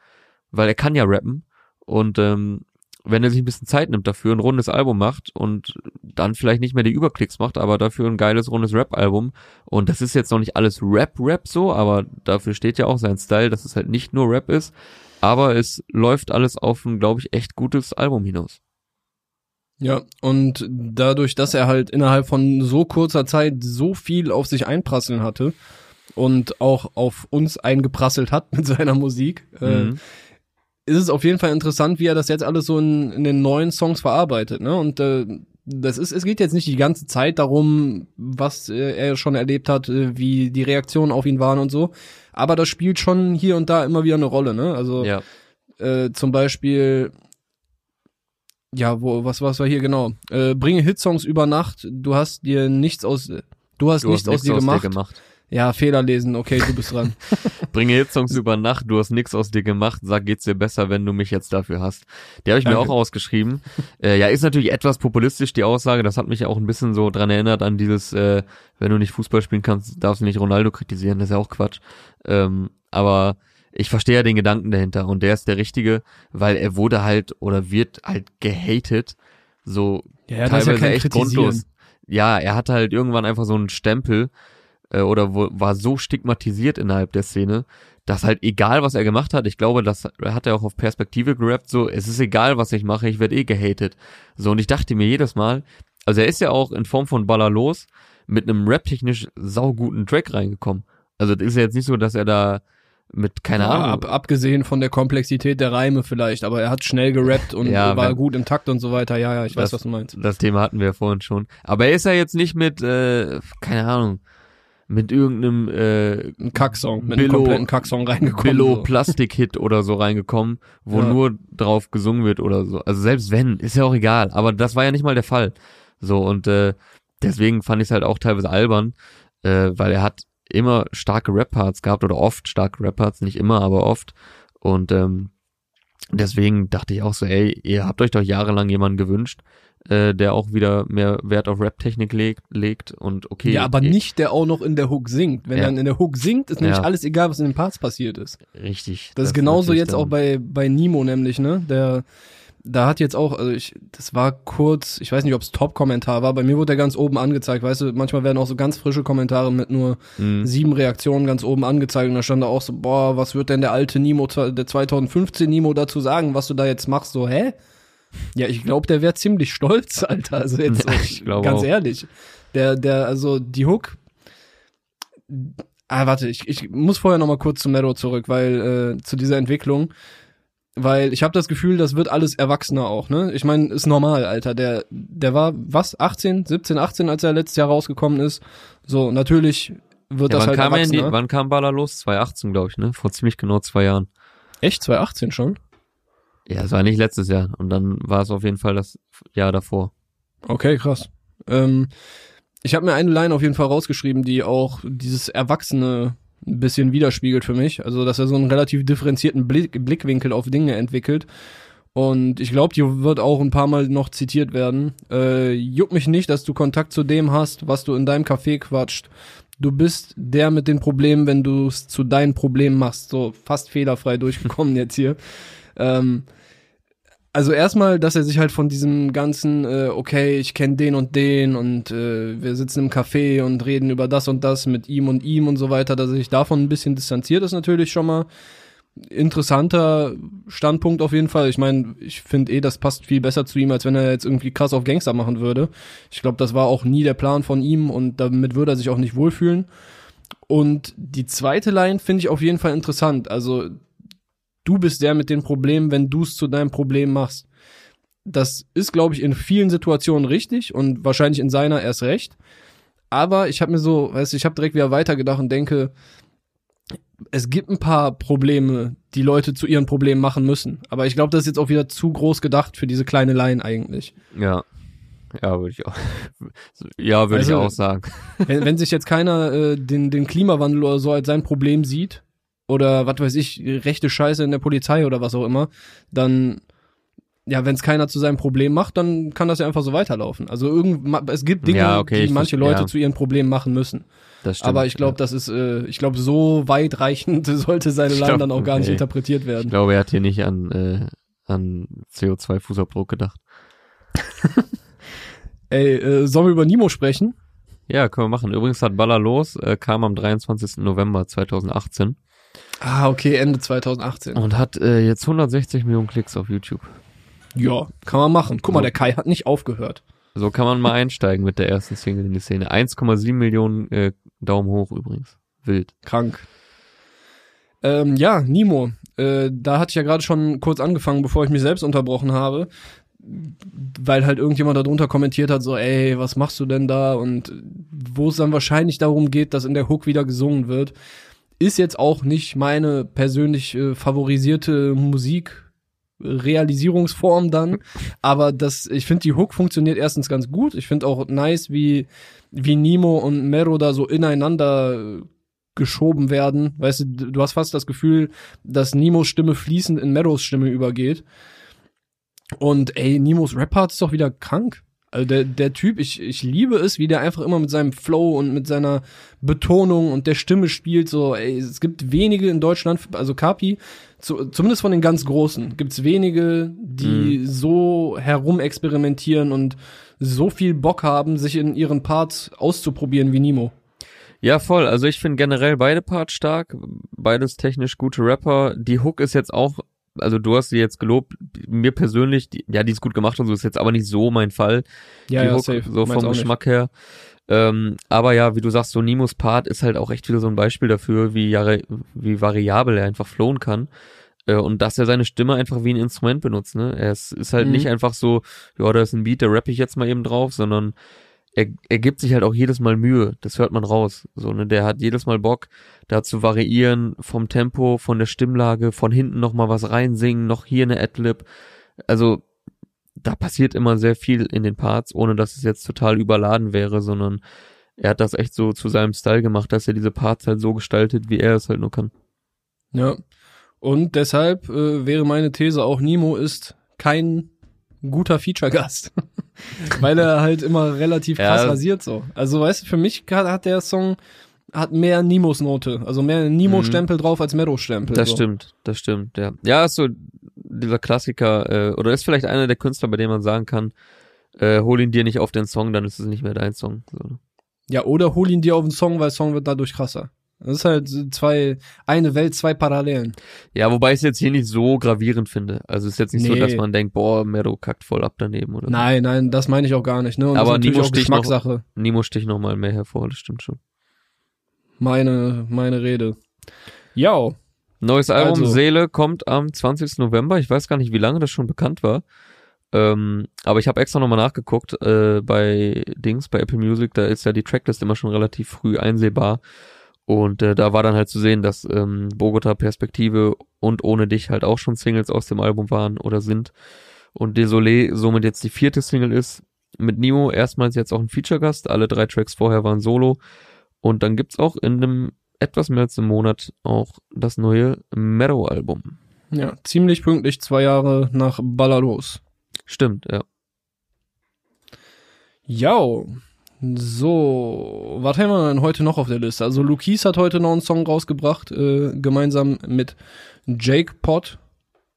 weil er kann ja rappen. Und ähm, wenn er sich ein bisschen Zeit nimmt dafür, ein rundes Album macht und dann vielleicht nicht mehr die Überklicks macht, aber dafür ein geiles rundes Rap-Album. Und das ist jetzt noch nicht alles Rap-Rap so, aber dafür steht ja auch sein Style, dass es halt nicht nur Rap ist, aber es läuft alles auf ein, glaube ich, echt gutes Album hinaus. Ja, und dadurch, dass er halt innerhalb von so kurzer Zeit so viel auf sich einprasseln hatte und auch auf uns eingeprasselt hat mit seiner Musik, äh, Mhm. ist es auf jeden Fall interessant, wie er das jetzt alles so in, in den neuen Songs verarbeitet, ne? Und äh, das ist, es geht jetzt nicht die ganze Zeit darum, was äh, er schon erlebt hat, äh, wie die Reaktionen auf ihn waren und so. Aber das spielt schon hier und da immer wieder eine Rolle, ne? Also Ja, äh, zum Beispiel, ja, wo, was, was war hier genau? Äh, bringe Hitsongs über Nacht, du hast dir nichts aus, du hast du nichts hast aus dir gemacht. Ja, Fehler lesen, okay, du bist dran. Bringe Hitsongs über Nacht, du hast nix aus dir gemacht, sag, geht's dir besser, wenn du mich jetzt dafür hast. Die habe ich mir Danke. auch ausgeschrieben. äh, ja, ist natürlich etwas populistisch, die Aussage. Das hat mich auch ein bisschen so dran erinnert an dieses, äh, wenn du nicht Fußball spielen kannst, darfst du nicht Ronaldo kritisieren. Das ist ja auch Quatsch. Ähm, aber ich verstehe ja den Gedanken dahinter und der ist der richtige, weil er wurde halt oder wird halt gehatet. So Ja, ja teilweise kein echt grundlos. Ja, er hatte halt irgendwann einfach so einen Stempel äh, oder wo, war so stigmatisiert innerhalb der Szene, dass halt egal, was er gemacht hat, ich glaube, das hat er auch auf Perspektive gerappt, so, es ist egal, was ich mache, ich werde eh gehatet. So, und ich dachte mir jedes Mal, also er ist ja auch in Form von Baller los mit einem rap-technisch sauguten Track reingekommen. Also das ist ja jetzt nicht so, dass er da mit, keine Ja, Ahnung, ab, abgesehen von der Komplexität der Reime vielleicht, aber er hat schnell gerappt und Ja, war wenn- gut im Takt und so weiter. Ja, ja, ich weiß, Das- was du meinst. das Thema hatten wir ja vorhin schon. Aber er ist ja jetzt nicht mit, äh, keine Ahnung, mit irgendeinem äh, Ein Kacksong, mit Billo- einem kompletten Kacksong reingekommen. Billo so. Plastik-Hit oder so reingekommen, wo Ja. nur drauf gesungen wird oder so. Also selbst wenn, ist ja auch egal. Aber das war ja nicht mal der Fall. So, und äh, deswegen fand ich es halt auch teilweise albern, äh, weil er hat immer starke Rap-Parts gehabt oder oft starke Rap-Parts, nicht immer, aber oft. Und ähm, deswegen dachte ich auch so, ey, ihr habt euch doch jahrelang jemanden gewünscht, äh, der auch wieder mehr Wert auf Rap-Technik legt, legt und okay. Ja, aber ihr- nicht der auch noch in der Hook singt. Wenn Ja. er in der Hook singt, ist nämlich Ja. alles egal, was in den Parts passiert ist. Richtig. Das, ist genauso jetzt dann- auch bei, bei Nemo nämlich, ne? Der, da hat jetzt auch, also ich, das war kurz, ich weiß nicht, ob es Top-Kommentar war, bei mir wurde der ganz oben angezeigt, weißt du, manchmal werden auch so ganz frische Kommentare mit nur Mhm. sieben Reaktionen ganz oben angezeigt und da stand da auch so, boah, was wird denn der alte Nemo, der 2015 Nemo dazu sagen, was du da jetzt machst, so, hä? Ja, ich glaube, der wäre ziemlich stolz, Alter, also jetzt Ja, ich ganz auch. ehrlich. Der, der, also die Hook, ah, warte, ich, ich muss vorher noch mal kurz zu Meadow zurück, weil, äh, zu dieser Entwicklung, weil ich habe das Gefühl, das wird alles erwachsener auch, ne? Ich meine, ist normal, Alter. Der, der war was, 18, 17, 18, als er letztes Jahr rausgekommen ist. So, natürlich wird Ja, das wann, halt kam er in die, erwachsener. wann kam Baller los? 2018, glaube ich, ne? Vor ziemlich genau zwei Jahren. Echt, 2018 schon? Ja, es war nicht letztes Jahr. Und dann war es auf jeden Fall das Jahr davor. Okay, krass. Ähm, ich habe mir eine Line auf jeden Fall rausgeschrieben, die auch dieses Erwachsene ein bisschen widerspiegelt für mich. Also, dass er so einen relativ differenzierten Blick, Blickwinkel auf Dinge entwickelt. Und ich glaube, die wird auch ein paar Mal noch zitiert werden. Äh, juckt mich nicht, dass du Kontakt zu dem hast, was du in deinem Café quatscht. Du bist der mit den Problemen, wenn du es zu deinen Problemen machst. So fast fehlerfrei durchgekommen jetzt hier. Ähm, also erstmal, dass er sich halt von diesem ganzen, äh, okay, ich kenne den und den und äh, wir sitzen im Café und reden über das und das mit ihm und ihm und so weiter, dass er sich davon ein bisschen distanziert, ist natürlich schon mal interessanter Standpunkt auf jeden Fall. Ich meine, ich finde eh, das passt viel besser zu ihm, als wenn er jetzt irgendwie krass auf Gangster machen würde. Ich glaube, das war auch nie der Plan von ihm und damit würde er sich auch nicht wohlfühlen. Und die zweite Line finde ich auf jeden Fall interessant. Also du bist der mit den Problemen, wenn du es zu deinem Problem machst. Das ist, glaube ich, in vielen Situationen richtig und wahrscheinlich in seiner erst recht. Aber ich habe mir so, weißt du, ich habe direkt wieder weitergedacht und denke, es gibt ein paar Probleme, die Leute zu ihren Problemen machen müssen. Aber ich glaube, das ist jetzt auch wieder zu groß gedacht für diese kleine Line eigentlich. Ja. Ja, würde ich auch. Ja, würde ich Also- auch sagen. wenn, wenn sich jetzt keiner äh, den, den Klimawandel oder so als sein Problem sieht, oder was weiß ich, rechte Scheiße in der Polizei oder was auch immer, dann, ja, wenn es keiner zu seinem Problem macht, dann kann das ja einfach so weiterlaufen. Also irgend, es gibt Dinge, Ja, okay, die ich manche Leute ja. zu ihren Problemen machen müssen. Das stimmt. Aber ich glaube, ja. das ist, äh, ich glaube, so weitreichend sollte seine Ich Line dann auch gar nicht nee. interpretiert ich werden. glaube, er hat hier nicht an, äh, an CO2-Fußabdruck gedacht. Ey, äh, sollen wir über Nemo sprechen? Ja, können wir machen. Übrigens hat Baller los, äh, kam am 23. November 2018 Ah, okay, Ende 2018. und hat äh, jetzt 160 Millionen Klicks auf YouTube. Ja, kann man machen. Guck mal, der Kai hat nicht aufgehört. So kann man mal einsteigen mit der ersten Single in die Szene. 1,7 Millionen äh, Daumen hoch übrigens. Wild. Krank. Ähm, ja, Nimo. Äh, da hatte ich ja gerade schon kurz angefangen, bevor ich mich selbst unterbrochen habe. Weil halt irgendjemand darunter kommentiert hat, so, ey, was machst du denn da? Und wo es dann wahrscheinlich darum geht, dass in der Hook wieder gesungen wird, ist jetzt auch nicht meine persönlich äh, favorisierte Musik. Realisierungsform dann, aber das, ich finde die Hook funktioniert erstens ganz gut. Ich finde auch nice, wie wie Nemo und Mero da so ineinander äh, geschoben werden. Weißt du, du hast fast das Gefühl, dass Nimos Stimme fließend in Meadows Stimme übergeht. Und ey, Nimos Rap-Part ist doch wieder krank. Also der, der Typ, ich, ich liebe es, wie der einfach immer mit seinem Flow und mit seiner Betonung und der Stimme spielt. So, ey, es gibt wenige in Deutschland, also Kapi, zu, zumindest von den ganz Großen, gibt's wenige, die so herumexperimentieren und so viel Bock haben, sich in ihren Parts auszuprobieren wie Nemo. Ja, voll. Also ich finde generell beide Parts stark, beides technisch gute Rapper. Die Hook ist jetzt auch, also du hast sie jetzt gelobt, mir persönlich, die, ja, die ist gut gemacht und so, ist jetzt aber nicht so mein Fall. Ja, die ja, Hook, safe. so vom auch nicht. Geschmack her. Ähm, aber ja, wie du sagst, so Nimos Part ist halt auch echt wieder so ein Beispiel dafür, wie, wie variabel er einfach flowen kann. Äh, und dass er seine Stimme einfach wie ein Instrument benutzt, ne? Er ist, ist halt Mhm. nicht einfach so, ja, da ist ein Beat, da rappe ich jetzt mal eben drauf, sondern er, er gibt sich halt auch jedes Mal Mühe. Das hört man raus. So, ne? Der hat jedes Mal Bock, da zu variieren vom Tempo, von der Stimmlage, von hinten noch mal was reinsingen, noch hier eine Adlib. Also, da passiert immer sehr viel in den Parts, ohne dass es jetzt total überladen wäre, sondern er hat das echt so zu seinem Style gemacht, dass er diese Parts halt so gestaltet, wie er es halt nur kann. Ja. Und deshalb äh, wäre meine These auch, Nemo ist kein guter Feature-Gast. Weil er halt immer relativ krass Ja. rasiert so. Also weißt du, für mich hat, hat der Song hat mehr Nimos Note, also mehr Nemo-Stempel drauf als Mero-Stempel. Das so. stimmt, das stimmt, ja. Ja, ist so dieser Klassiker, äh, oder ist vielleicht einer der Künstler, bei dem man sagen kann, äh, hol ihn dir nicht auf den Song, dann ist es nicht mehr dein Song. So. Ja, oder hol ihn dir auf den Song, weil Song wird dadurch krasser. Das ist halt zwei, eine Welt, zwei Parallelen. Ja, wobei ich es jetzt hier nicht so gravierend finde. Also es ist jetzt nicht so, Nee. dass man denkt, boah, Mero kackt voll ab daneben oder Nein, nein, das meine ich auch gar nicht, ne? Und Aber auch sticht noch- Geschmackssache. so. Nimo sticht noch mal mehr hervor, das stimmt schon. Meine, meine Rede. Ja, Neues Album Also- Seele kommt am 20. November. Ich weiß gar nicht, wie lange das schon bekannt war. Ähm, aber ich habe extra nochmal nachgeguckt äh, bei Dings, bei Apple Music, da ist ja die Tracklist immer schon relativ früh einsehbar. Und äh, da war dann halt zu sehen, dass ähm, Bogota Perspektive und Ohne dich halt auch schon Singles aus dem Album waren oder sind. Und Désolé somit jetzt die vierte Single ist. Mit Nemo erstmals jetzt auch ein Feature-Gast. Alle drei Tracks vorher waren Solo. Und dann gibt's auch in einem etwas mehr als einem Monat auch das neue Meadow-Album. ja, ziemlich pünktlich zwei Jahre nach Ballalos. Stimmt, ja. Ja, so, was haben wir denn heute noch auf der Liste? Also Lukis hat heute noch einen Song rausgebracht, äh, gemeinsam mit Jake Pott.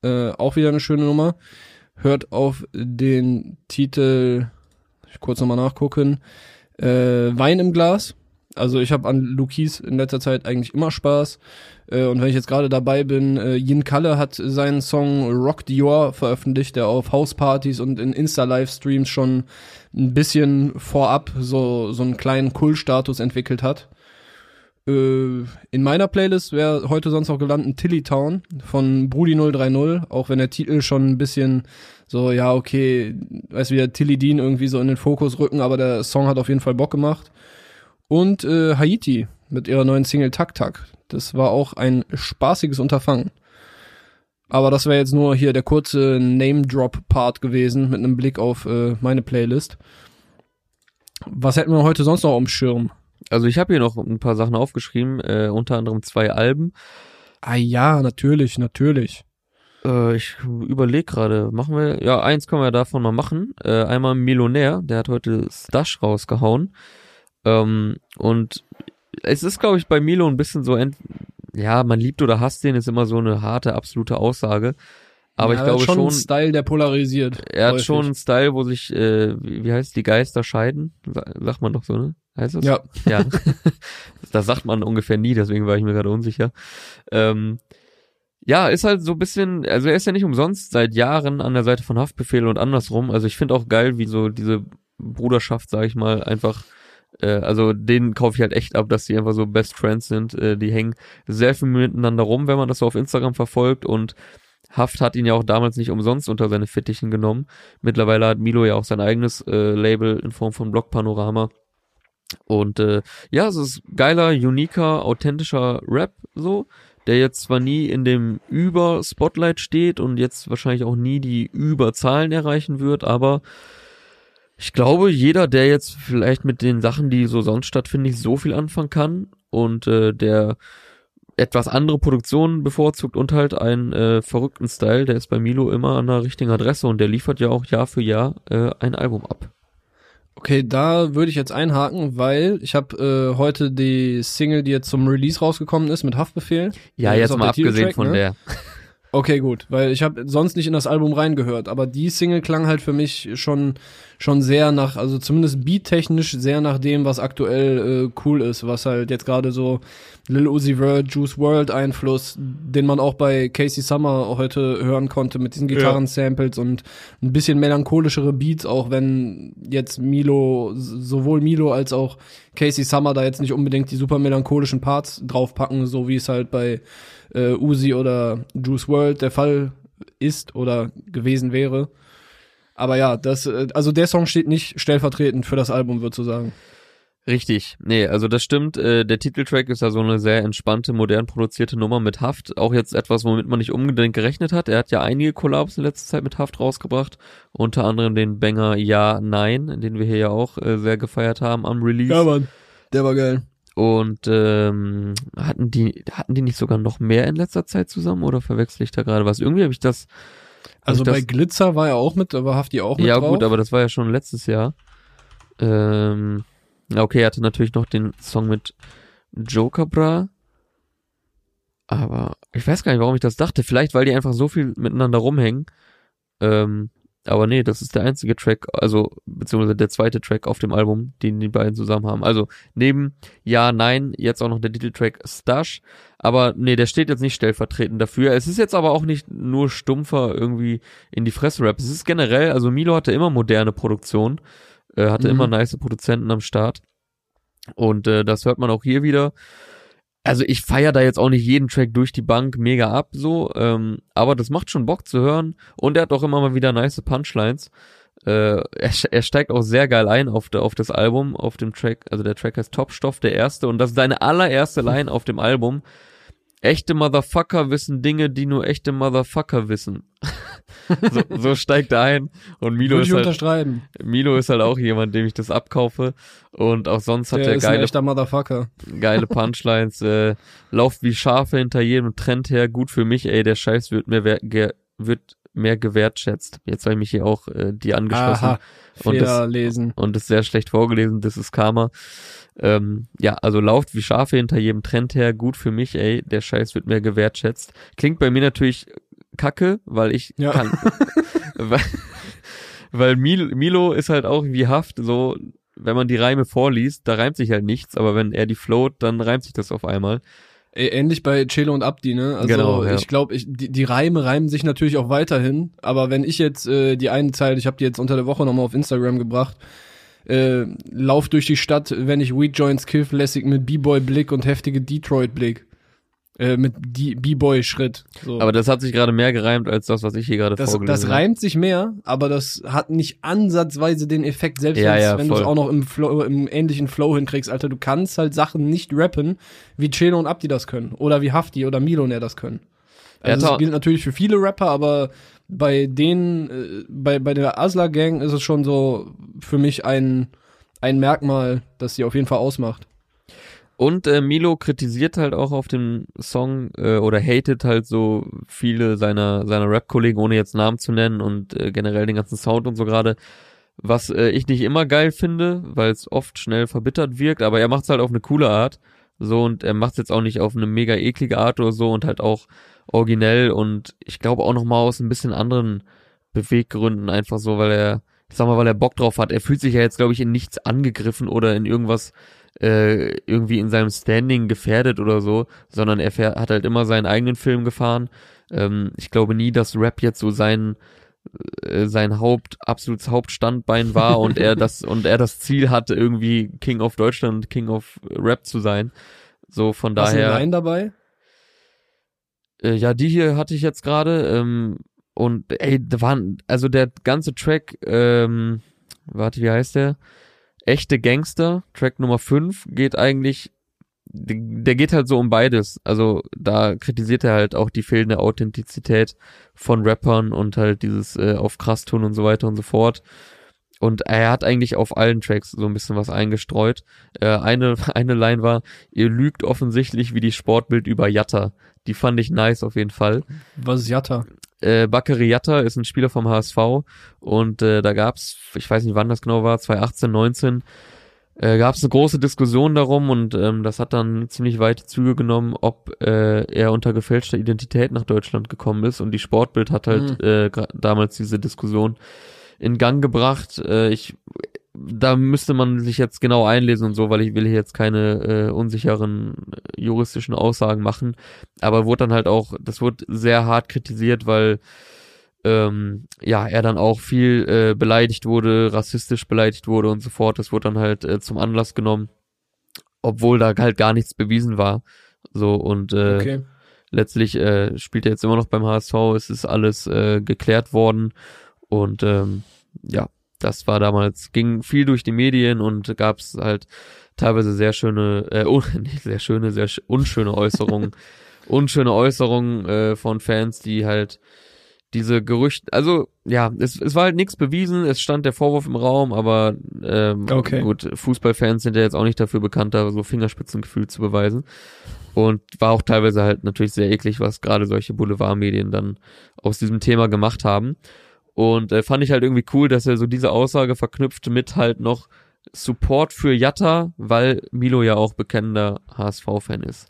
Äh, auch wieder eine schöne Nummer. Hört auf den Titel, ich kurz nochmal nachgucken, äh, Wein im Glas. Also ich habe an Lukis in letzter Zeit eigentlich immer Spaß. Äh, und wenn ich jetzt gerade dabei bin, äh, Yin Kalle hat seinen Song Rock Dior veröffentlicht, der auf Hauspartys und in Insta-Livestreams schon ein bisschen vorab so, so einen kleinen Kultstatus entwickelt hat. Äh, in meiner Playlist wäre heute sonst auch gelandet Tilly Town von Brudi 030, auch wenn der Titel schon ein bisschen so, ja, okay, weiß wieder Tilly Dean irgendwie so in den Fokus rücken, aber der Song hat auf jeden Fall Bock gemacht. Und äh, Haiti mit ihrer neuen Single Tak Tak. Das war auch ein spaßiges Unterfangen. Aber das wäre jetzt nur hier der kurze Name-Drop-Part gewesen mit einem Blick auf äh, meine Playlist. Was hätten wir heute sonst noch am Schirm? Also ich habe hier noch ein paar Sachen aufgeschrieben, äh, unter anderem zwei Alben. Ah ja, natürlich, natürlich. Äh, ich überlege gerade, machen wir, ja, eins können wir davon mal machen. Äh, einmal Millionär, der hat heute Stash rausgehauen. Ähm, und es ist, glaube ich, bei Milo ein bisschen so, ent ja, man liebt oder hasst den, ist immer so eine harte, absolute Aussage. Aber ja, ich glaube schon, schon, ein Style, der polarisiert. er hat häufig. schon einen Style, wo sich, äh, wie, heißt die Geister scheiden? Sa sagt man doch so, ne? Heißt das? Ja, Ja. das sagt man ungefähr nie, deswegen war ich mir gerade unsicher. Ähm, ja, ist halt so ein bisschen, also er ist ja nicht umsonst seit Jahren an der Seite von Haftbefehl und andersrum. Also ich finde auch geil, wie so diese Bruderschaft, sag ich mal, einfach, äh, also den kaufe ich halt echt ab, dass die einfach so Best Friends sind. Äh, die hängen sehr viel miteinander rum, wenn man das so auf Instagram verfolgt und Haft hat ihn ja auch damals nicht umsonst unter seine Fittichen genommen. Mittlerweile hat Milo ja auch sein eigenes äh, Label in Form von Block Panorama. Und äh, ja, es ist geiler, uniker, authentischer Rap so, der jetzt zwar nie in dem Über-Spotlight steht und jetzt wahrscheinlich auch nie die Überzahlen erreichen wird, aber ich glaube, jeder, der jetzt vielleicht mit den Sachen, die so sonst stattfinden, nicht so viel anfangen kann und äh, der etwas andere Produktionen bevorzugt und halt einen äh, verrückten Style, der ist bei Milo immer an der richtigen Adresse und der liefert ja auch Jahr für Jahr äh, ein Album ab. okay, da würde ich jetzt einhaken, weil ich habe äh, heute die Single, die jetzt zum Release rausgekommen ist, mit Haftbefehl. Ja, jetzt mal abgesehen von ne? der. Okay, gut, weil ich habe sonst nicht in das Album reingehört, aber die Single klang halt für mich schon schon sehr nach, also zumindest beattechnisch sehr nach dem, was aktuell äh, cool ist, was halt jetzt gerade so Lil Uzi Vert, Juice World Einfluss, den man auch bei Casey Summer heute hören konnte mit diesen Gitarren-Samples und ein bisschen melancholischere Beats, auch wenn jetzt Milo, sowohl Milo als auch Casey Summer da jetzt nicht unbedingt die super melancholischen Parts draufpacken, so wie es halt bei äh, Uzi oder Juice World der Fall ist oder gewesen wäre. Aber ja, das, äh, also der Song steht nicht stellvertretend für das Album, würdest du sagen. Richtig, nee, also das stimmt. Äh, der Titeltrack ist ja so eine sehr entspannte, modern produzierte Nummer mit Haft. Auch jetzt etwas, womit man nicht unbedingt gerechnet hat. Er hat ja einige Collabs in letzter Zeit mit Haft rausgebracht. Unter anderem den Banger Ja, Nein, den wir hier ja auch äh, sehr gefeiert haben am Release. Ja, Mann. Der war geil. Und ähm, hatten die hatten die nicht sogar noch mehr in letzter Zeit zusammen oder verwechsel ich da gerade was? Irgendwie habe ich das Also ich das, bei Glitzer war er auch mit, aber Hafti auch mit Ja drauf. gut, aber das war ja schon letztes Jahr. Ähm, okay, er hatte natürlich noch den Song mit Joker Bra. Aber ich weiß gar nicht, warum ich das dachte. Vielleicht, weil die einfach so viel miteinander rumhängen. Ähm, aber nee, das ist der einzige Track, also beziehungsweise der zweite Track auf dem Album, den die beiden zusammen haben. Also neben Ja, Nein, jetzt auch noch der Titeltrack Stash. Aber nee, der steht jetzt nicht stellvertretend dafür. Es ist jetzt aber auch nicht nur stumpfer irgendwie in die Fresse Rap. Es ist generell, also Milo hatte immer moderne Produktion, äh, hatte Mhm. immer nice Produzenten am Start. Und äh, das hört man auch hier wieder. Also ich feier da jetzt auch nicht jeden Track durch die Bank mega ab, so, ähm, aber das macht schon Bock zu hören. Und er hat auch immer mal wieder nice Punchlines. Äh, er, er steigt auch sehr geil ein auf, der, auf das Album, auf dem Track, also der Track heißt Topstoff, der erste, und das ist seine allererste Line auf dem Album. Echte Motherfucker wissen Dinge, die nur echte Motherfucker wissen. so, so steigt er ein. Und Milo Würde ist, halt, unterschreiben. Milo ist halt auch jemand, dem ich das abkaufe. Und auch sonst hat Der er ist ein geile echter Motherfucker. geile Punchlines, äh, lauft wie Schafe hinter jedem Trend her, gut für mich, ey, der Scheiß wird ge wird mehr gewertschätzt. Jetzt habe ich mich hier auch äh, die angeschlossen Aha, Und das- lesen. und ist sehr schlecht vorgelesen, das ist Karma. Ähm, ja, also lauft wie Schafe hinter jedem Trend her, gut für mich, ey, der Scheiß wird mehr gewertschätzt. Klingt bei mir natürlich kacke, weil ich Ja. kann, weil, weil Mil Milo ist halt auch wie Haft, so, wenn man die Reime vorliest, da reimt sich halt nichts, aber wenn er die float, dann reimt sich das auf einmal. Ähnlich bei Chelo und Abdi, ne? Also Genau, ja. ich glaube, ich, die, die Reime reimen sich natürlich auch weiterhin, aber wenn ich jetzt äh, die eine Zeile, ich habe die jetzt unter der Woche nochmal auf Instagram gebracht, äh, lauf durch die Stadt, wenn ich Weed Joints kiff, lässig mit B-Boy-Blick und heftige Detroit-Blick. Äh, mit die B-Boy-Schritt. So. Aber das hat sich gerade mehr gereimt als das, was ich hier gerade das, vorgelesen das habe. reimt sich mehr, aber das hat nicht ansatzweise den Effekt, selbst Ja, ja, wenn du es auch noch im, Flow, im ähnlichen Flow hinkriegst, Alter. Du kannst halt Sachen nicht rappen, wie Chelo und Abdi das können. Oder wie Hafti oder Milonair das können. Also das gilt natürlich für viele Rapper, aber bei denen, äh, bei, bei der Asla Gang ist es schon so für mich ein, ein Merkmal, das sie auf jeden Fall ausmacht. Und äh, Milo kritisiert halt auch auf dem Song äh, oder hatet halt so viele seiner seiner Rap-Kollegen, ohne jetzt Namen zu nennen und äh, generell den ganzen Sound und so gerade, was äh, ich nicht immer geil finde, weil es oft schnell verbittert wirkt, aber er macht's halt auf eine coole Art. So und er macht's jetzt auch nicht auf eine mega eklige Art oder so und halt auch originell und ich glaube auch noch mal aus ein bisschen anderen Beweggründen einfach so, weil er ich sag mal, weil er Bock drauf hat. Er fühlt sich ja jetzt glaube ich in nichts angegriffen oder in irgendwas äh, irgendwie in seinem Standing gefährdet oder so, sondern er hat halt immer seinen eigenen Film gefahren. Ähm, ich glaube nie, dass Rap jetzt so sein äh, sein Haupt absolutes Hauptstandbein war und er das und er das Ziel hatte irgendwie King of Deutschland, King of Rap zu sein. So von Hast daher Line dabei? äh, ja, die hier hatte ich jetzt gerade. Ähm, und ey, da waren, also der ganze Track, ähm, warte, wie heißt der? Echte Gangster, Track Nummer 5, geht eigentlich, der, geht halt so um beides. Also da kritisiert er halt auch die fehlende Authentizität von Rappern und halt dieses äh, auf krass tun und so weiter und so fort. Und er hat eigentlich auf allen Tracks so ein bisschen was eingestreut. Äh, eine, eine Line war, ihr lügt offensichtlich wie die Sportbild über Jatta. Die fand ich nice auf jeden Fall. Was ist Jatta? Äh, Bakary Jatta ist ein Spieler vom HSV und äh, da gab's, ich weiß nicht wann das genau war, 2018, 19, äh, gab es eine große Diskussion darum und ähm, das hat dann ziemlich weite Züge genommen, ob äh, er unter gefälschter Identität nach Deutschland gekommen ist und die Sportbild hat halt Mhm. äh, damals diese Diskussion in Gang gebracht. Äh, ich da müsste man sich jetzt genau einlesen und so, weil ich will hier jetzt keine äh, unsicheren äh, juristischen Aussagen machen. Aber wurde dann halt auch, das wurde sehr hart kritisiert, weil ähm, ja, er dann auch viel äh, beleidigt wurde, rassistisch beleidigt wurde und so fort. Das wurde dann halt äh, zum Anlass genommen, obwohl da halt gar nichts bewiesen war. So und äh, Okay. letztlich äh, spielt er jetzt immer noch beim HSV. Es ist alles äh, geklärt worden und ähm, ja, das war damals ging viel durch die Medien und gab es halt teilweise sehr schöne, äh, un nicht sehr schöne, sehr sch unschöne Äußerungen, unschöne Äußerungen äh, von Fans, die halt diese Gerüchte, also ja, es, es war halt nichts bewiesen, es stand der Vorwurf im Raum, aber ähm, Okay. gut, Fußballfans sind ja jetzt auch nicht dafür bekannt, da so Fingerspitzengefühl zu beweisen. Und war auch teilweise halt natürlich sehr eklig, was gerade solche Boulevardmedien dann aus diesem Thema gemacht haben. Und äh, fand ich halt irgendwie cool, dass er so diese Aussage verknüpft mit halt noch Support für Jatta, weil Milo ja auch bekennender HSV-Fan ist.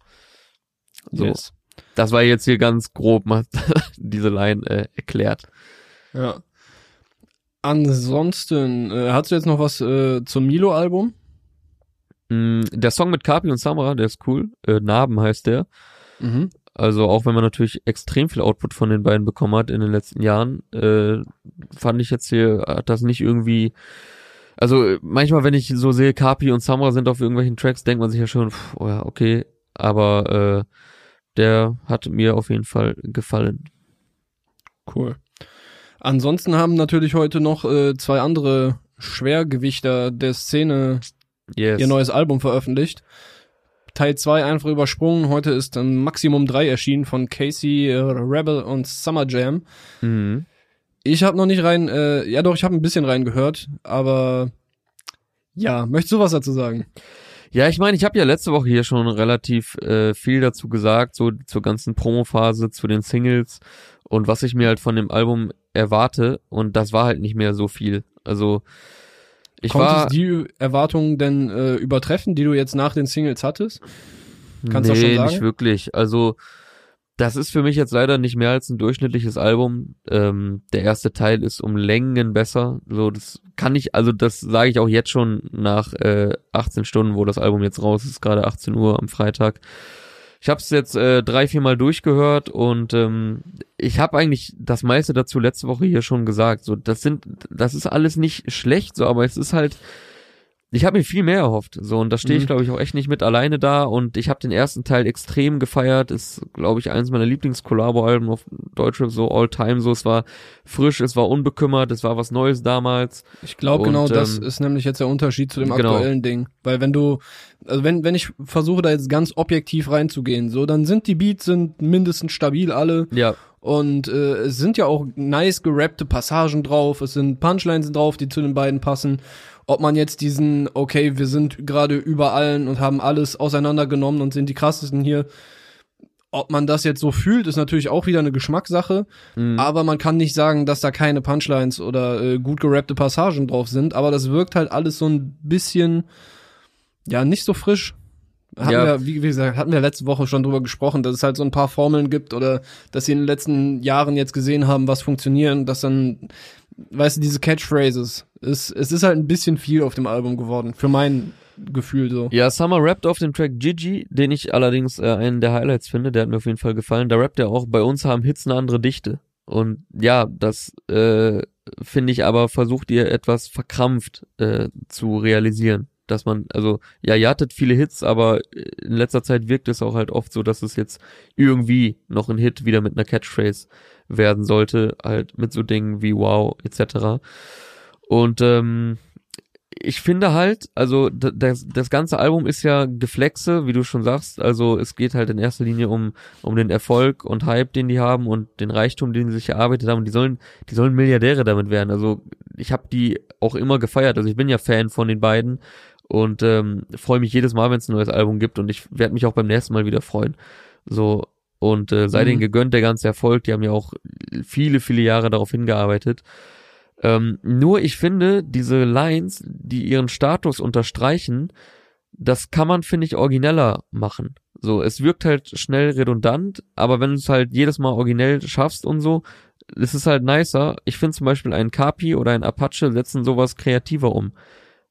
So, Yes. das war jetzt hier ganz grob mal diese Line äh, erklärt. Ja. Ansonsten, äh, hast du jetzt noch was äh, zum Milo-Album? Mm, Der Song mit Kapi und Samra, der ist cool. Äh, Narben heißt der. Mhm. Also auch wenn man natürlich extrem viel Output von den beiden bekommen hat in den letzten Jahren, äh, fand ich jetzt hier, hat das nicht irgendwie. Also manchmal, wenn ich so sehe, Kapi und Samra sind auf irgendwelchen Tracks, denkt man sich ja schon, pff, oh ja, okay. Aber äh, der hat mir auf jeden Fall gefallen. Cool. Ansonsten haben natürlich heute noch äh, zwei andere Schwergewichter der Szene Yes. ihr neues Album veröffentlicht. Teil 2 einfach übersprungen. Heute ist dann Maximum 3 erschienen von Casey, äh, Rebel und Summer Jam. Mhm. Ich habe noch nicht rein, äh, ja doch, ich habe ein bisschen reingehört, aber ja, möchtest du was dazu sagen? Ja, ich meine, ich habe ja letzte Woche hier schon relativ äh, viel dazu gesagt, so zur ganzen Promophase, zu den Singles und was ich mir halt von dem Album erwarte und das war halt nicht mehr so viel. Also ich Konnte war die Erwartungen denn äh, übertreffen, die du jetzt nach den Singles hattest? Kannst du nee, das schon sagen? nicht wirklich. Also das ist für mich jetzt leider nicht mehr als ein durchschnittliches Album. Ähm, der erste Teil ist um Längen besser. So, das kann ich, also das sage ich auch jetzt schon nach äh, 18 Stunden, wo das Album jetzt raus ist, gerade 18 Uhr am Freitag. Ich habe es jetzt äh, drei, vier Mal durchgehört und ähm, ich habe eigentlich das meiste dazu letzte Woche hier schon gesagt. So, das sind, das ist alles nicht schlecht, so, aber es ist halt, ich habe mir viel mehr erhofft. So, und da stehe ich, Mhm. glaube ich, auch echt nicht mit alleine da. Und ich habe den ersten Teil extrem gefeiert. Ist, glaube ich, eines meiner Lieblings-Kollabo-Alben auf Deutschrap, so all time. So, es war frisch, es war unbekümmert, es war was Neues damals. Ich glaube genau, das ähm, ist nämlich jetzt der Unterschied zu dem genau. aktuellen Ding. Weil wenn du, also wenn, wenn ich versuche da jetzt ganz objektiv reinzugehen, so, dann sind die Beats sind mindestens stabil alle Ja, und äh, es sind ja auch nice gerappte Passagen drauf, es sind Punchlines drauf, die zu den beiden passen. Ob man jetzt diesen, okay, wir sind gerade über allen und haben alles auseinandergenommen und sind die krassesten hier, ob man das jetzt so fühlt, ist natürlich auch wieder eine Geschmackssache. mhm. Aber man kann nicht sagen, dass da keine Punchlines oder äh, gut gerappte Passagen drauf sind. Aber das wirkt halt alles so ein bisschen, ja, nicht so frisch. Hatten Ja. wir, wie gesagt, hatten wir letzte Woche schon drüber gesprochen, dass es halt so ein paar Formeln gibt oder dass sie in den letzten Jahren jetzt gesehen haben, was funktionieren, dass dann, weißt du, diese Catchphrases, es, es ist halt ein bisschen viel auf dem Album geworden, für mein Gefühl so. Ja, Summer rappt auf dem Track Gigi, den ich allerdings äh, einen der Highlights finde, der hat mir auf jeden Fall gefallen. Da rappt er auch, bei uns haben Hits eine andere Dichte. Und ja, das äh, finde ich aber versucht ihr etwas verkrampft äh, zu realisieren. Dass man, also, ja, ihr hattet viele Hits, aber in letzter Zeit wirkt es auch halt oft so, dass es jetzt irgendwie noch ein Hit wieder mit einer Catchphrase werden sollte, halt mit so Dingen wie Wow etc. Und ähm, ich finde halt, also das, das ganze Album ist ja Geflexe, wie du schon sagst. Also es geht halt in erster Linie um, um den Erfolg und Hype, den die haben und den Reichtum, den sie sich erarbeitet haben. Und die sollen, die sollen Milliardäre damit werden. Also ich habe die auch immer gefeiert. Also ich bin ja Fan von den beiden und ähm, freue mich jedes Mal, wenn es ein neues Album gibt. Und ich werde mich auch beim nächsten Mal wieder freuen. So und äh, sei Mhm. denen gegönnt der ganze Erfolg. Die haben ja auch viele, viele Jahre darauf hingearbeitet. Ähm, nur ich finde, diese Lines, die ihren Status unterstreichen, das kann man, finde ich, origineller machen. So, es wirkt halt schnell redundant, aber wenn du es halt jedes Mal originell schaffst und so, es ist halt nicer. Ich finde zum Beispiel ein Kapi oder ein Apache setzen sowas kreativer um.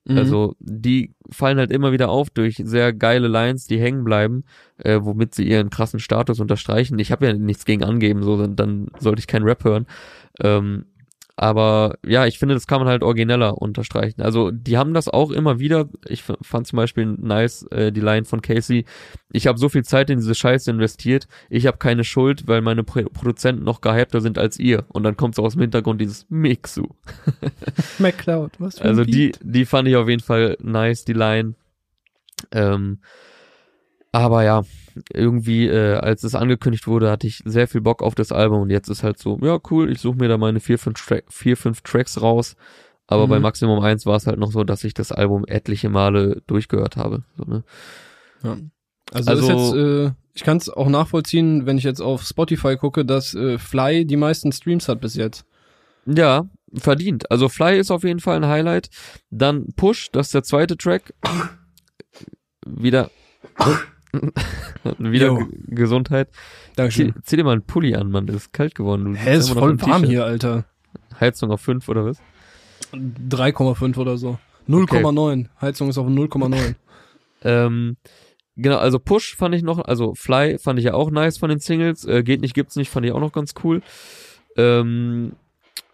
Mhm. Also die fallen halt immer wieder auf durch sehr geile Lines, die hängen bleiben, äh, womit sie ihren krassen Status unterstreichen. Ich habe ja nichts gegen angeben, so dann, dann sollte ich keinen Rap hören. Ähm, aber ja, ich finde, das kann man halt origineller unterstreichen. Also die haben das auch immer wieder. Ich fand zum Beispiel nice äh, die Line von Casey. Ich habe so viel Zeit in diese Scheiße investiert. Ich habe keine Schuld, weil meine Pro Produzenten noch gehypter sind als ihr. Und dann kommt so aus dem Hintergrund dieses Mixu. MacLeod, was für ein Also die, die fand ich auf jeden Fall nice, die Line. Ähm, aber ja, irgendwie, äh, als es angekündigt wurde, hatte ich sehr viel Bock auf das Album und jetzt ist halt so, ja cool, ich suche mir da meine vier, fünf, Tra vier, fünf Tracks raus. Aber Mhm. bei Maximum 1 war es halt noch so, dass ich das Album etliche Male durchgehört habe. So, ne? Ja. Also, Also- ist jetzt, äh, ich kann es auch nachvollziehen, wenn ich jetzt auf Spotify gucke, dass äh, Fly die meisten Streams hat bis jetzt. Ja, verdient. Also Fly ist auf jeden Fall ein Highlight. Dann Push, das ist der zweite Track. Wieder. Wieder Gesundheit. Zieh, Dankeschön. zieh dir mal einen Pulli an, Mann. Das ist kalt geworden. Hä, ist voll warm hier, Alter. Heizung auf 5 oder was? 3,5 oder so. 0,9. Heizung ist auf 0,9. Ähm, genau, also Push fand ich noch, also Fly fand ich ja auch nice von den Singles. Äh, Geht nicht, gibt's nicht, fand ich auch noch ganz cool. Ähm,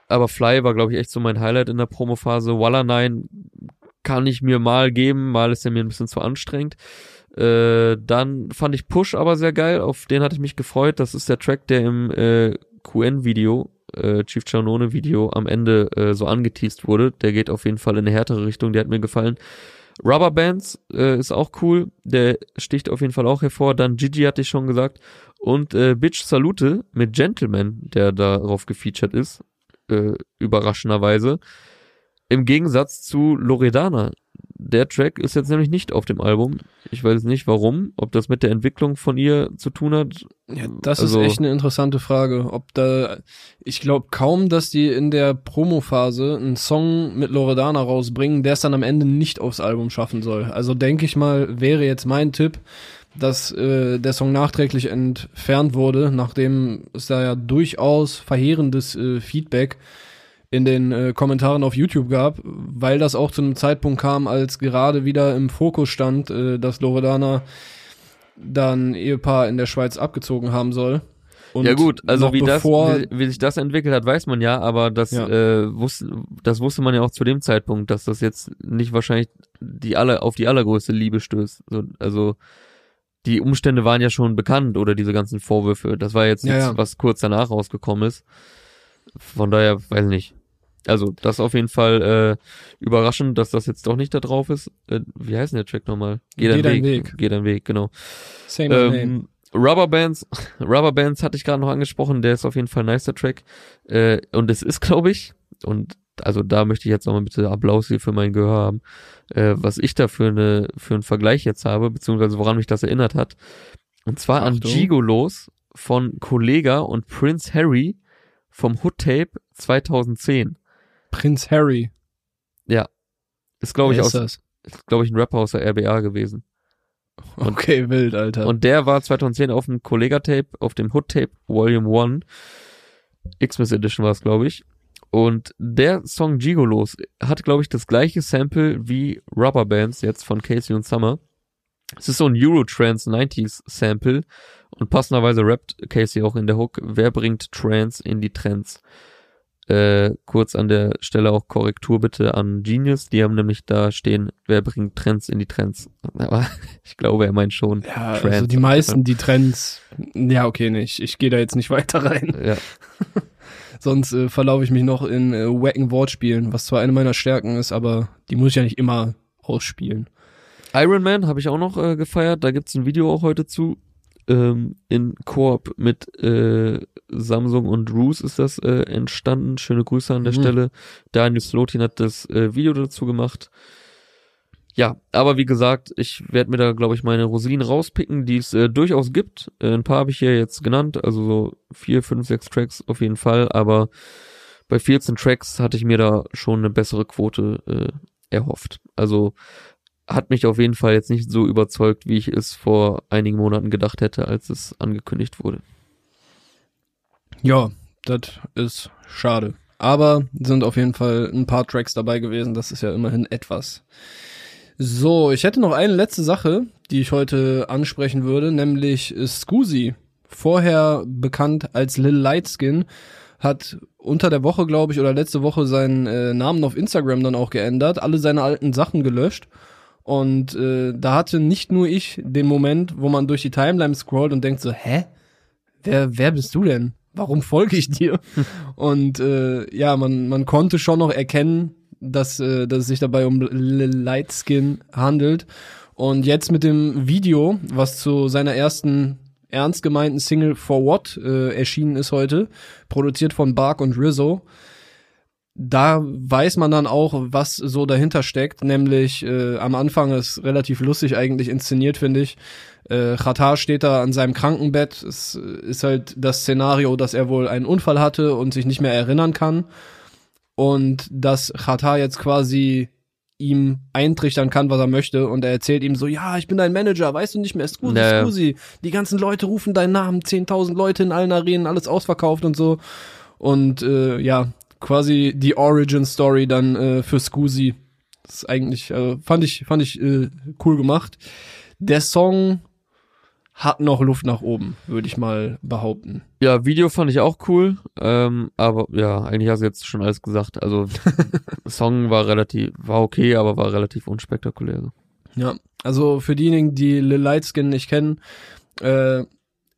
aber Fly war, glaube ich, echt so mein Highlight in der Promophase. Walla 9 kann ich mir mal geben, mal ist er mir ein bisschen zu anstrengend. Äh, dann fand ich Push aber sehr geil, auf den hatte ich mich gefreut. Das ist der Track, der im äh, QN-Video, äh, Chief Chanone-Video am Ende äh, so angeteased wurde. Der geht auf jeden Fall in eine härtere Richtung, der hat mir gefallen. Rubber Bands äh, ist auch cool, der sticht auf jeden Fall auch hervor. Dann Gigi hatte ich schon gesagt. Und äh, Bitch Salute mit Gentleman, der darauf gefeatured ist, äh, überraschenderweise. Im Gegensatz zu Loredana. Der Track ist jetzt nämlich nicht auf dem Album. Ich weiß nicht warum, ob das mit der Entwicklung von ihr zu tun hat. Ja, das Also- ist echt eine interessante Frage. Ob da, ich glaube kaum, dass die in der Promo-Phase einen Song mit Loredana rausbringen, der es dann am Ende nicht aufs Album schaffen soll. Also denke ich mal, wäre jetzt mein Tipp, dass äh, der Song nachträglich entfernt wurde, nachdem es da ja durchaus verheerendes äh, Feedback in den äh, Kommentaren auf YouTube gab, weil das auch zu einem Zeitpunkt kam, als gerade wieder im Fokus stand, äh, dass Loredana dann Ehepaar in der Schweiz abgezogen haben soll. Und ja gut, also wie, das, wie, wie sich das entwickelt hat, weiß man ja, aber das, Ja. Äh, wusste, das wusste man ja auch zu dem Zeitpunkt, dass das jetzt nicht wahrscheinlich die aller, auf die allergrößte Liebe stößt. So, also die Umstände waren ja schon bekannt oder diese ganzen Vorwürfe. Das war jetzt Ja, nichts, ja. was kurz danach rausgekommen ist. Von daher, weiß nicht. Also, das ist auf jeden Fall äh, überraschend, dass das jetzt doch nicht da drauf ist. Äh, wie heißt denn der Track nochmal? Geh deinen Weg. Geh dein Weg, genau. Say my name. Ähm, Rubber Bands, Rubber Bands hatte ich gerade noch angesprochen, der ist auf jeden Fall ein nicer Track. Äh, und es ist, glaube ich, und also da möchte ich jetzt nochmal bitte Applaus hier für mein Gehör haben, äh, was ich da für, eine, für einen Vergleich jetzt habe, beziehungsweise woran mich das erinnert hat. Und zwar an Achtung. Gigolos von Kollega und Prince Harry vom Hood Tape 2010. Prinz Harry. Ist, glaube ich, aus, ist das? glaube ich, ein Rapper aus der RBA gewesen. Okay, wild, Alter. Und der war 2010 auf dem Kollega-Tape, auf dem Hood-Tape Volume 1. Xmas Edition war es, glaube ich. Und der Song Gigolos hat, glaube ich, das gleiche Sample wie Rubber Bands jetzt von Casey und Summer. Es ist so ein Eurotrance 90s Sample und passenderweise rappt Casey auch in der Hook, wer bringt Trance in die Trends? Äh, kurz an der Stelle auch Korrektur bitte an Genius, die haben nämlich da stehen, wer bringt Trends in die Trends? Aber ich glaube, er meint schon ja, Trance. also die meisten, die Trends, ja, okay, nicht. Ich gehe da jetzt nicht weiter rein. Ja, Sonst äh, verlaufe ich mich noch in äh, wacken Wortspielen, was zwar eine meiner Stärken ist, aber die muss ich ja nicht immer ausspielen. Iron Man habe ich auch noch äh, gefeiert, da gibt's ein Video auch heute zu. Ähm, in Koop mit äh, Samsung und Roos ist das äh, entstanden. Schöne Grüße an der Mhm. Stelle. Daniel Slotin hat das äh, Video dazu gemacht. Ja, aber wie gesagt, ich werde mir da, glaube ich, meine Rosinen rauspicken, die es äh, durchaus gibt. Äh, ein paar habe ich hier jetzt genannt, also so vier, fünf, sechs Tracks auf jeden Fall, aber bei 14 Tracks hatte ich mir da schon eine bessere Quote äh, erhofft. Also hat mich auf jeden Fall jetzt nicht so überzeugt, wie ich es vor einigen Monaten gedacht hätte, als es angekündigt wurde. Ja, das ist schade. Aber sind auf jeden Fall ein paar Tracks dabei gewesen. Das ist ja immerhin etwas. So, ich hätte noch eine letzte Sache, die ich heute ansprechen würde, nämlich Scusi. Vorher bekannt als Lil Lightskin, hat unter der Woche, glaube ich, oder letzte Woche seinen äh, Namen auf Instagram dann auch geändert, alle seine alten Sachen gelöscht. Und äh, da hatte nicht nur ich den Moment, wo man durch die Timeline scrollt und denkt so, hä? Wer, wer bist du denn? Warum folge ich dir? und äh, ja, man, man konnte schon noch erkennen, dass, äh, dass es sich dabei um Lightskin handelt. Und jetzt mit dem Video, was zu seiner ersten ernst gemeinten Single For What äh, erschienen ist heute, produziert von Bark und Rizzo. Da weiß man dann auch, was so dahinter steckt, nämlich äh, am Anfang ist relativ lustig eigentlich inszeniert, finde ich. Äh, Qatar steht da an seinem Krankenbett. Es ist halt das Szenario, dass er wohl einen Unfall hatte und sich nicht mehr erinnern kann. Und dass Qatar jetzt quasi ihm eintrichtern kann, was er möchte. Und er erzählt ihm so, ja, ich bin dein Manager, weißt du nicht mehr, Scusi, nee. Scusi. Die ganzen Leute rufen deinen Namen, 10.000 Leute in allen Arenen, alles ausverkauft und so. Und äh, ja, quasi die Origin Story dann äh, für Scusi. Das ist eigentlich, äh, fand ich, fand ich äh, cool gemacht. Der Song hat noch Luft nach oben, würde ich mal behaupten. Ja, Video fand ich auch cool, ähm, aber ja, eigentlich hast du jetzt schon alles gesagt. Also Song war relativ, war okay, aber war relativ unspektakulär. Ja, also für diejenigen, die Lil Lightskin nicht kennen, äh,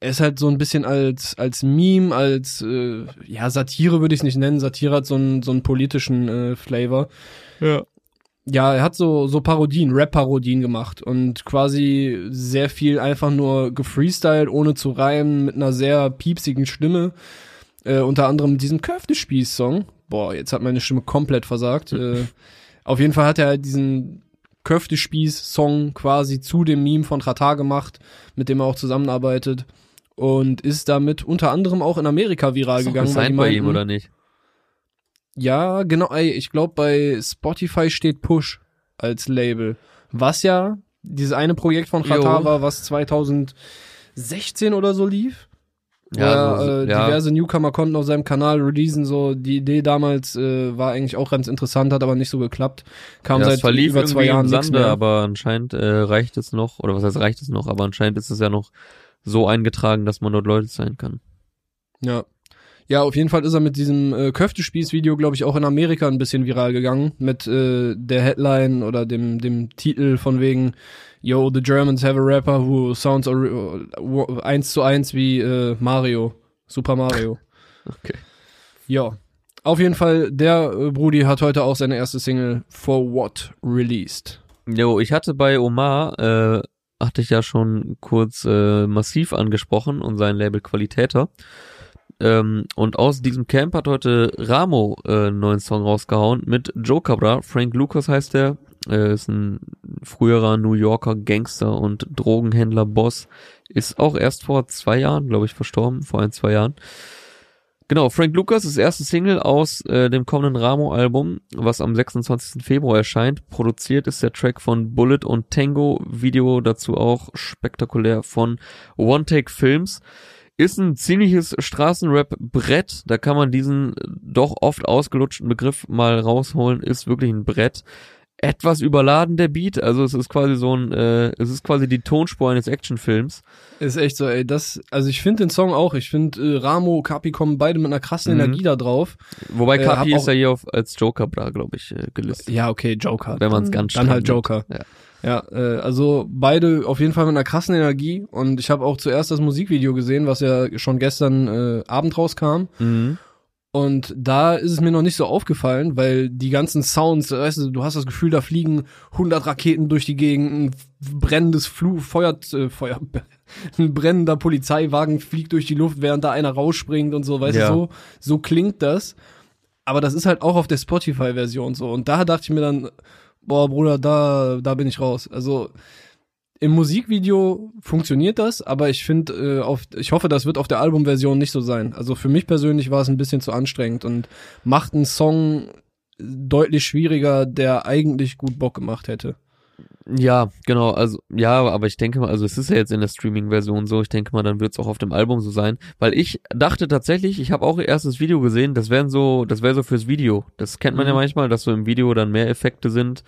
er ist halt so ein bisschen als als Meme, als äh, ja Satire würde ich es nicht nennen. Satire hat so einen so einen politischen äh, Flavor. Ja ja, er hat so, so Parodien, Rap-Parodien gemacht und quasi sehr viel einfach nur gefreestylt, ohne zu reimen, mit einer sehr piepsigen Stimme. Äh, unter anderem mit diesem Köftespieß-Song. Boah, jetzt hat meine Stimme komplett versagt. äh, auf jeden Fall hat er halt diesen Köftespieß-Song quasi zu dem Meme von Qatar gemacht, mit dem er auch zusammenarbeitet. Und ist damit unter anderem auch in Amerika viral ist gegangen. Ist bei ihm oder nicht? Ja, genau, ey, ich glaube bei Spotify steht Push als Label. Was ja dieses eine Projekt von Qatar war, was 2016 oder so lief. Ja, wo, äh, ja. diverse Newcomer konnten auf seinem Kanal releasen, so die Idee damals äh, war eigentlich auch ganz interessant, hat aber nicht so geklappt. Kam ja, seit über zwei Jahren nichts mehr. Aber anscheinend äh, reicht es noch, oder was heißt reicht es noch, aber anscheinend ist es ja noch so eingetragen, dass man dort Leute sein kann. Ja, ja, auf jeden Fall ist er mit diesem äh, Köftespieß-Video, glaube ich, auch in Amerika ein bisschen viral gegangen. Mit äh, der Headline oder dem, dem Titel von wegen Yo, the Germans have a rapper who sounds eins zu eins wie äh, Mario. Super Mario. okay. Ja. Auf jeden Fall, der äh, Brudi hat heute auch seine erste Single For What released. Jo, ich hatte bei Omar, äh, hatte ich ja schon kurz äh, massiv angesprochen und sein Label Qualitäter. Ähm, und aus diesem Camp hat heute Ramo äh, einen neuen Song rausgehauen mit Joe Cabra. Frank Lucas heißt der. Äh, ist ein früherer New Yorker Gangster und Drogenhändler-Boss. Ist auch erst vor zwei Jahren, glaube ich, verstorben. Vor ein, zwei Jahren. Genau, Frank Lucas ist erste Single aus äh, dem kommenden Ramo-Album, was am 26. Februar erscheint. Produziert ist der Track von Bullet und Tango. Video dazu auch spektakulär von One Take Films ist ein ziemliches Straßenrap-Brett. Da kann man diesen doch oft ausgelutschten Begriff mal rausholen. Ist wirklich ein Brett. Etwas überladen der Beat, also es ist quasi so ein, äh, es ist quasi die Tonspur eines Actionfilms. Ist echt so, ey. Das, also ich finde den Song auch. Ich finde äh, Ramo, Kapi kommen beide mit einer krassen mhm. Energie da drauf. Wobei äh, Kapi ist ja hier auf, als Joker da, glaube ich, äh, gelistet. Ja, okay, Joker. Wenn man es ganz Dann halt Joker. Ja. Ja, äh, also beide auf jeden Fall mit einer krassen Energie und ich habe auch zuerst das Musikvideo gesehen, was ja schon gestern äh, Abend rauskam. Mhm. Und da ist es mir noch nicht so aufgefallen, weil die ganzen Sounds, weißt du, du hast das Gefühl, da fliegen 100 Raketen durch die Gegend, ein brennendes Flu Feuer, äh, Feuer, ein brennender Polizeiwagen fliegt durch die Luft, während da einer rausspringt und so, weißt ja. du, so, so klingt das. Aber das ist halt auch auf der Spotify-Version so. Und da dachte ich mir dann, boah, Bruder, da, da bin ich raus. Also, im Musikvideo funktioniert das, aber ich finde, äh, auf, ich hoffe, das wird auf der Albumversion nicht so sein. Also für mich persönlich war es ein bisschen zu anstrengend und macht einen Song deutlich schwieriger, der eigentlich gut Bock gemacht hätte. Ja, genau, also ja, aber ich denke mal, also es ist ja jetzt in der Streaming-Version so, ich denke mal, dann wird es auch auf dem Album so sein, weil ich dachte tatsächlich, ich habe auch erst das Video gesehen, das wären so, das wäre so fürs Video. Das kennt man mhm. ja manchmal, dass so im Video dann mehr Effekte sind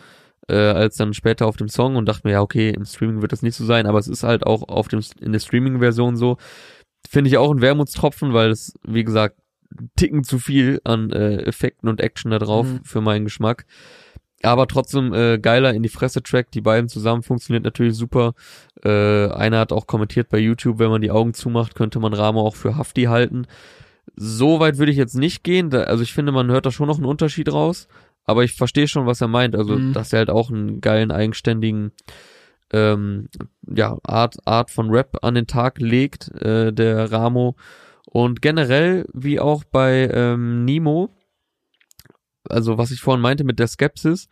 äh, als dann später auf dem Song und dachte mir, ja, okay, im Streaming wird das nicht so sein, aber es ist halt auch auf dem in der Streaming-Version so. Finde ich auch ein Wermutstropfen, weil es, wie gesagt, Ticken zu viel an äh, Effekten und Action da drauf mhm. für meinen Geschmack. Aber trotzdem äh, geiler in die Fresse-Track. Die beiden zusammen funktioniert natürlich super. Äh, einer hat auch kommentiert bei YouTube, wenn man die Augen zumacht, könnte man Ramo auch für Hafti halten. So weit würde ich jetzt nicht gehen. Da, also ich finde, man hört da schon noch einen Unterschied raus. Aber ich verstehe schon, was er meint. Also, mhm. dass er halt auch einen geilen, eigenständigen ähm, ja, Art, Art von Rap an den Tag legt, äh, der Ramo. Und generell, wie auch bei ähm, Nemo, also was ich vorhin meinte mit der Skepsis,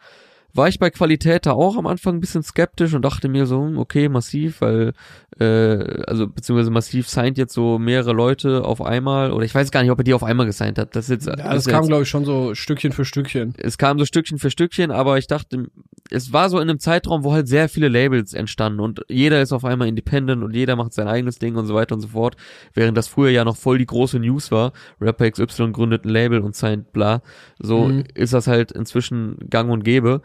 war ich bei Qualität da auch am Anfang ein bisschen skeptisch und dachte mir so, hm, okay, massiv, weil, äh, also beziehungsweise massiv signed jetzt so mehrere Leute auf einmal, oder ich weiß gar nicht, ob er die auf einmal gesigned hat. Das ist jetzt. Ja, das, das kam, glaube ich, schon so Stückchen für Stückchen. Es kam so Stückchen für Stückchen, aber ich dachte, es war so in einem Zeitraum, wo halt sehr viele Labels entstanden und jeder ist auf einmal independent und jeder macht sein eigenes Ding und so weiter und so fort, während das früher ja noch voll die große News war. Rapper XY gründet ein Label und signed bla. So mhm. ist das halt inzwischen gang und gäbe.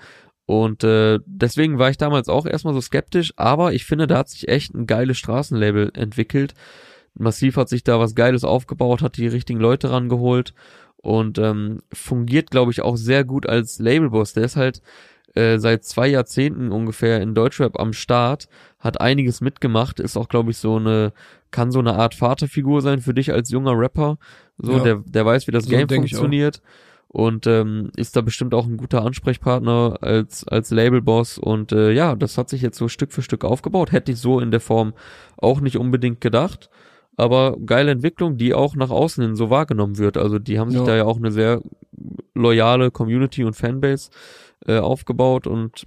Und äh, deswegen war ich damals auch erstmal so skeptisch, aber ich finde, da hat sich echt ein geiles Straßenlabel entwickelt. Massiv hat sich da was Geiles aufgebaut, hat die richtigen Leute rangeholt und ähm, fungiert, glaube ich, auch sehr gut als Labelboss. Der ist halt äh, seit zwei Jahrzehnten ungefähr in Deutschrap am Start, hat einiges mitgemacht, ist auch, glaube ich, so eine, kann so eine Art Vaterfigur sein für dich als junger Rapper. So, ja. der, der weiß, wie das so Game funktioniert und ähm, ist da bestimmt auch ein guter Ansprechpartner als als Labelboss und äh, ja, das hat sich jetzt so Stück für Stück aufgebaut. Hätte ich so in der Form auch nicht unbedingt gedacht, aber geile Entwicklung, die auch nach außen hin so wahrgenommen wird. Also die haben sich ja. da ja auch eine sehr loyale Community und Fanbase äh, aufgebaut und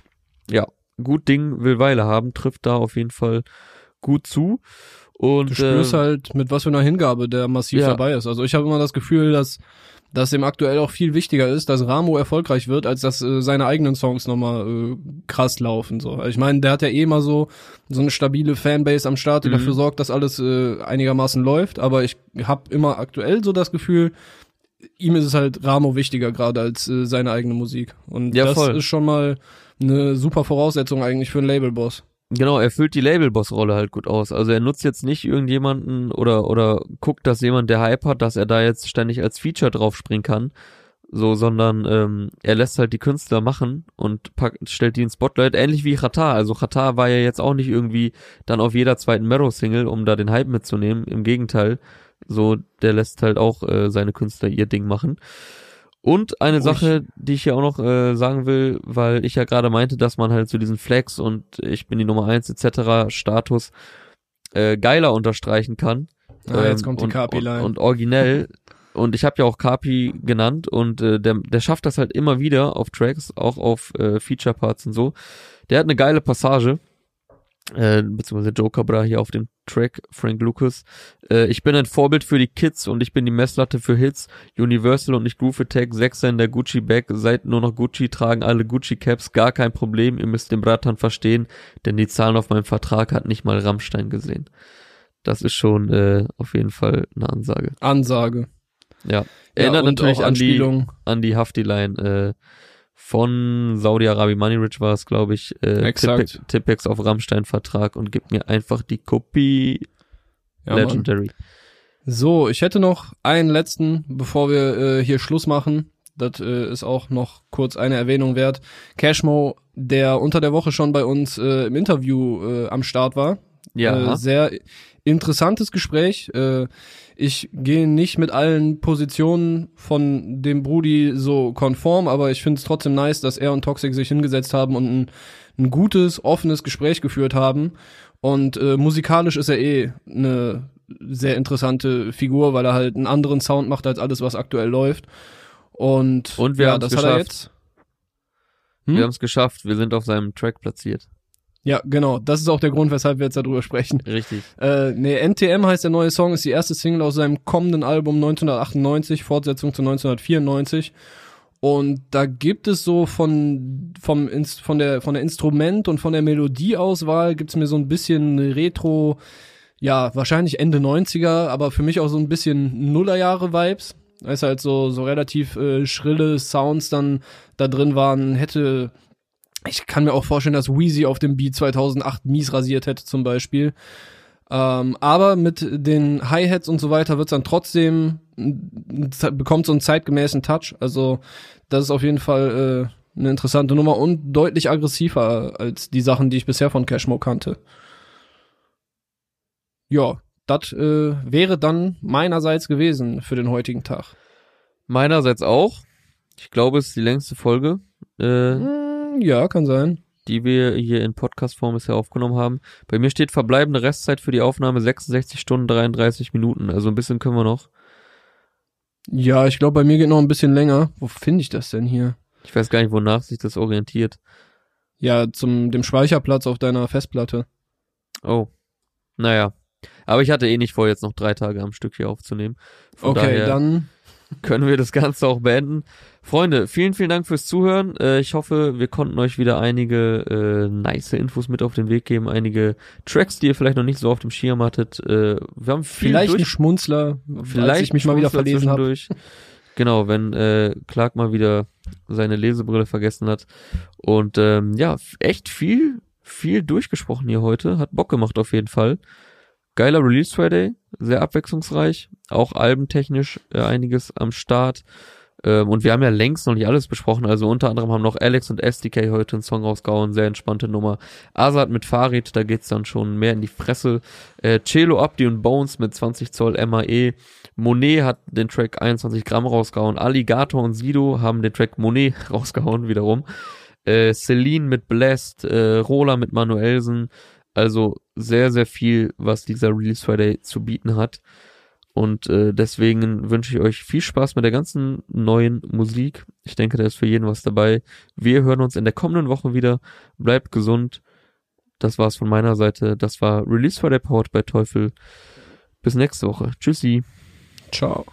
ja, gut Ding will Weile haben, trifft da auf jeden Fall gut zu. Und, du spürst äh, halt, mit was für einer Hingabe der massiv ja. dabei ist. Also ich habe immer das Gefühl, dass dass ihm aktuell auch viel wichtiger ist, dass Ramo erfolgreich wird, als dass äh, seine eigenen Songs nochmal äh, krass laufen. So. Ich meine, der hat ja eh immer so so eine stabile Fanbase am Start, die mhm. dafür sorgt, dass alles äh, einigermaßen läuft. Aber ich habe immer aktuell so das Gefühl, ihm ist es halt Ramo wichtiger gerade als äh, seine eigene Musik. Und ja, das voll. ist schon mal eine super Voraussetzung eigentlich für einen Labelboss. Genau, er füllt die Labelboss-Rolle halt gut aus. Also er nutzt jetzt nicht irgendjemanden oder oder guckt, dass jemand, der Hype hat, dass er da jetzt ständig als Feature draufspringen kann, so, sondern ähm, er lässt halt die Künstler machen und packt, stellt die ins Spotlight, ähnlich wie Qatar. Also Qatar war ja jetzt auch nicht irgendwie dann auf jeder zweiten Marrow-Single, um da den Hype mitzunehmen. Im Gegenteil, so der lässt halt auch äh, seine Künstler ihr Ding machen. Und eine Sache, die ich hier auch noch äh, sagen will, weil ich ja gerade meinte, dass man halt so diesen Flex und ich bin die Nummer eins etc. Status äh, geiler unterstreichen kann. Ah, ähm, jetzt kommt die Kapi-Line. Und, und, originell. und ich habe ja auch Kapi genannt und äh, der, der schafft das halt immer wieder auf Tracks, auch auf äh, Feature-Parts und so. Der hat eine geile Passage äh, beziehungsweise Joe Cabra hier auf dem Track, Frank Lucas. Äh, ich bin ein Vorbild für die Kids und ich bin die Messlatte für Hits. Universal und nicht Groove Attack, Sechser in der Gucci Bag, seid nur noch Gucci, tragen alle Gucci Caps, gar kein Problem, ihr müsst den Bratan verstehen, denn die Zahlen auf meinem Vertrag hat nicht mal Rammstein gesehen. Das ist schon äh, auf jeden Fall eine Ansage. Ansage. Ja. Erinnert ja, natürlich an die, an die Hafti-Line, äh, von Saudi-Arabien Money Rich war es, glaube ich, äh, Exakt. Tippex auf Rammstein-Vertrag und gibt mir einfach die Kopie ja, Legendary. Mann. So, ich hätte noch einen letzten, bevor wir äh, hier Schluss machen. Das äh, ist auch noch kurz eine Erwähnung wert. Cashmo, der unter der Woche schon bei uns äh, im Interview äh, am Start war. Ja. Äh, sehr interessantes Gespräch. Äh, ich gehe nicht mit allen Positionen von dem Brudi so konform, aber ich finde es trotzdem nice, dass er und Toxic sich hingesetzt haben und ein, ein gutes, offenes Gespräch geführt haben. Und äh, musikalisch ist er eh eine sehr interessante Figur, weil er halt einen anderen Sound macht als alles, was aktuell läuft. Und, und wir ja, haben es geschafft. Hm? Wir haben es geschafft. Wir sind auf seinem Track platziert. Ja, genau. Das ist auch der Grund, weshalb wir jetzt darüber sprechen. Richtig. Äh, nee, NTM heißt der neue Song, ist die erste Single aus seinem kommenden Album 1998, Fortsetzung zu 1994. Und da gibt es so von, vom, von der, von der Instrument- und von der Melodieauswahl gibt's mir so ein bisschen Retro, ja, wahrscheinlich Ende 90er, aber für mich auch so ein bisschen Nullerjahre-Vibes. Da ist halt so, so relativ äh, schrille Sounds dann da drin waren, hätte, ich kann mir auch vorstellen, dass Wheezy auf dem Beat 2008 mies rasiert hätte zum Beispiel. Ähm, aber mit den Hi-Hats und so weiter wird's dann trotzdem, n- bekommt so einen zeitgemäßen Touch. Also das ist auf jeden Fall äh, eine interessante Nummer und deutlich aggressiver als die Sachen, die ich bisher von Cashmo kannte. Ja, das äh, wäre dann meinerseits gewesen für den heutigen Tag. Meinerseits auch. Ich glaube, es ist die längste Folge, äh, Hm, ja, kann sein. die wir hier in Podcast-Form bisher aufgenommen haben. Bei mir steht verbleibende Restzeit für die Aufnahme 66 Stunden 33 Minuten. Also ein bisschen können wir noch. Ja, ich glaube, bei mir geht noch ein bisschen länger. Wo finde ich das denn hier? Ich weiß gar nicht, wonach sich das orientiert. Ja, zum dem Speicherplatz auf deiner Festplatte. Oh. Naja. Aber ich hatte eh nicht vor, jetzt noch drei Tage am Stück hier aufzunehmen. Von Okay, dann können wir das Ganze auch beenden. Freunde, vielen, vielen Dank fürs Zuhören. Äh, ich hoffe, wir konnten euch wieder einige äh, nice Infos mit auf den Weg geben. Einige Tracks, die ihr vielleicht noch nicht so auf dem Schirm hattet. Äh, wir haben viel vielleicht ein durch Schmunzler, vielleicht ich mich mal wieder verlesen habe. Genau, wenn äh, Clark mal wieder seine Lesebrille vergessen hat. Und ähm, ja, echt viel, viel durchgesprochen hier heute. Hat Bock gemacht auf jeden Fall. Geiler Release Friday, sehr abwechslungsreich. Auch albentechnisch äh, einiges am Start. Ähm, und wir haben ja längst noch nicht alles besprochen. Also unter anderem haben noch Alex und SDK heute einen Song rausgehauen. Sehr entspannte Nummer. Azad mit Farid, da geht's dann schon mehr in die Fresse. Äh, Celo Abdi und Bones mit 20 Zoll MAE. Monet hat den Track 21 Gramm rausgehauen. Alligator und Sido haben den Track Monet rausgehauen wiederum. Äh, Celine mit Blessed, äh, Rola mit Manuelsen. Also sehr, sehr viel, was dieser Release Friday zu bieten hat. Und äh, deswegen wünsche ich euch viel Spaß mit der ganzen neuen Musik. Ich denke, da ist für jeden was dabei. Wir hören uns in der kommenden Woche wieder. Bleibt gesund. Das war's von meiner Seite. Das war Release Friday Powered bei Teufel. Bis nächste Woche. Tschüssi. Ciao.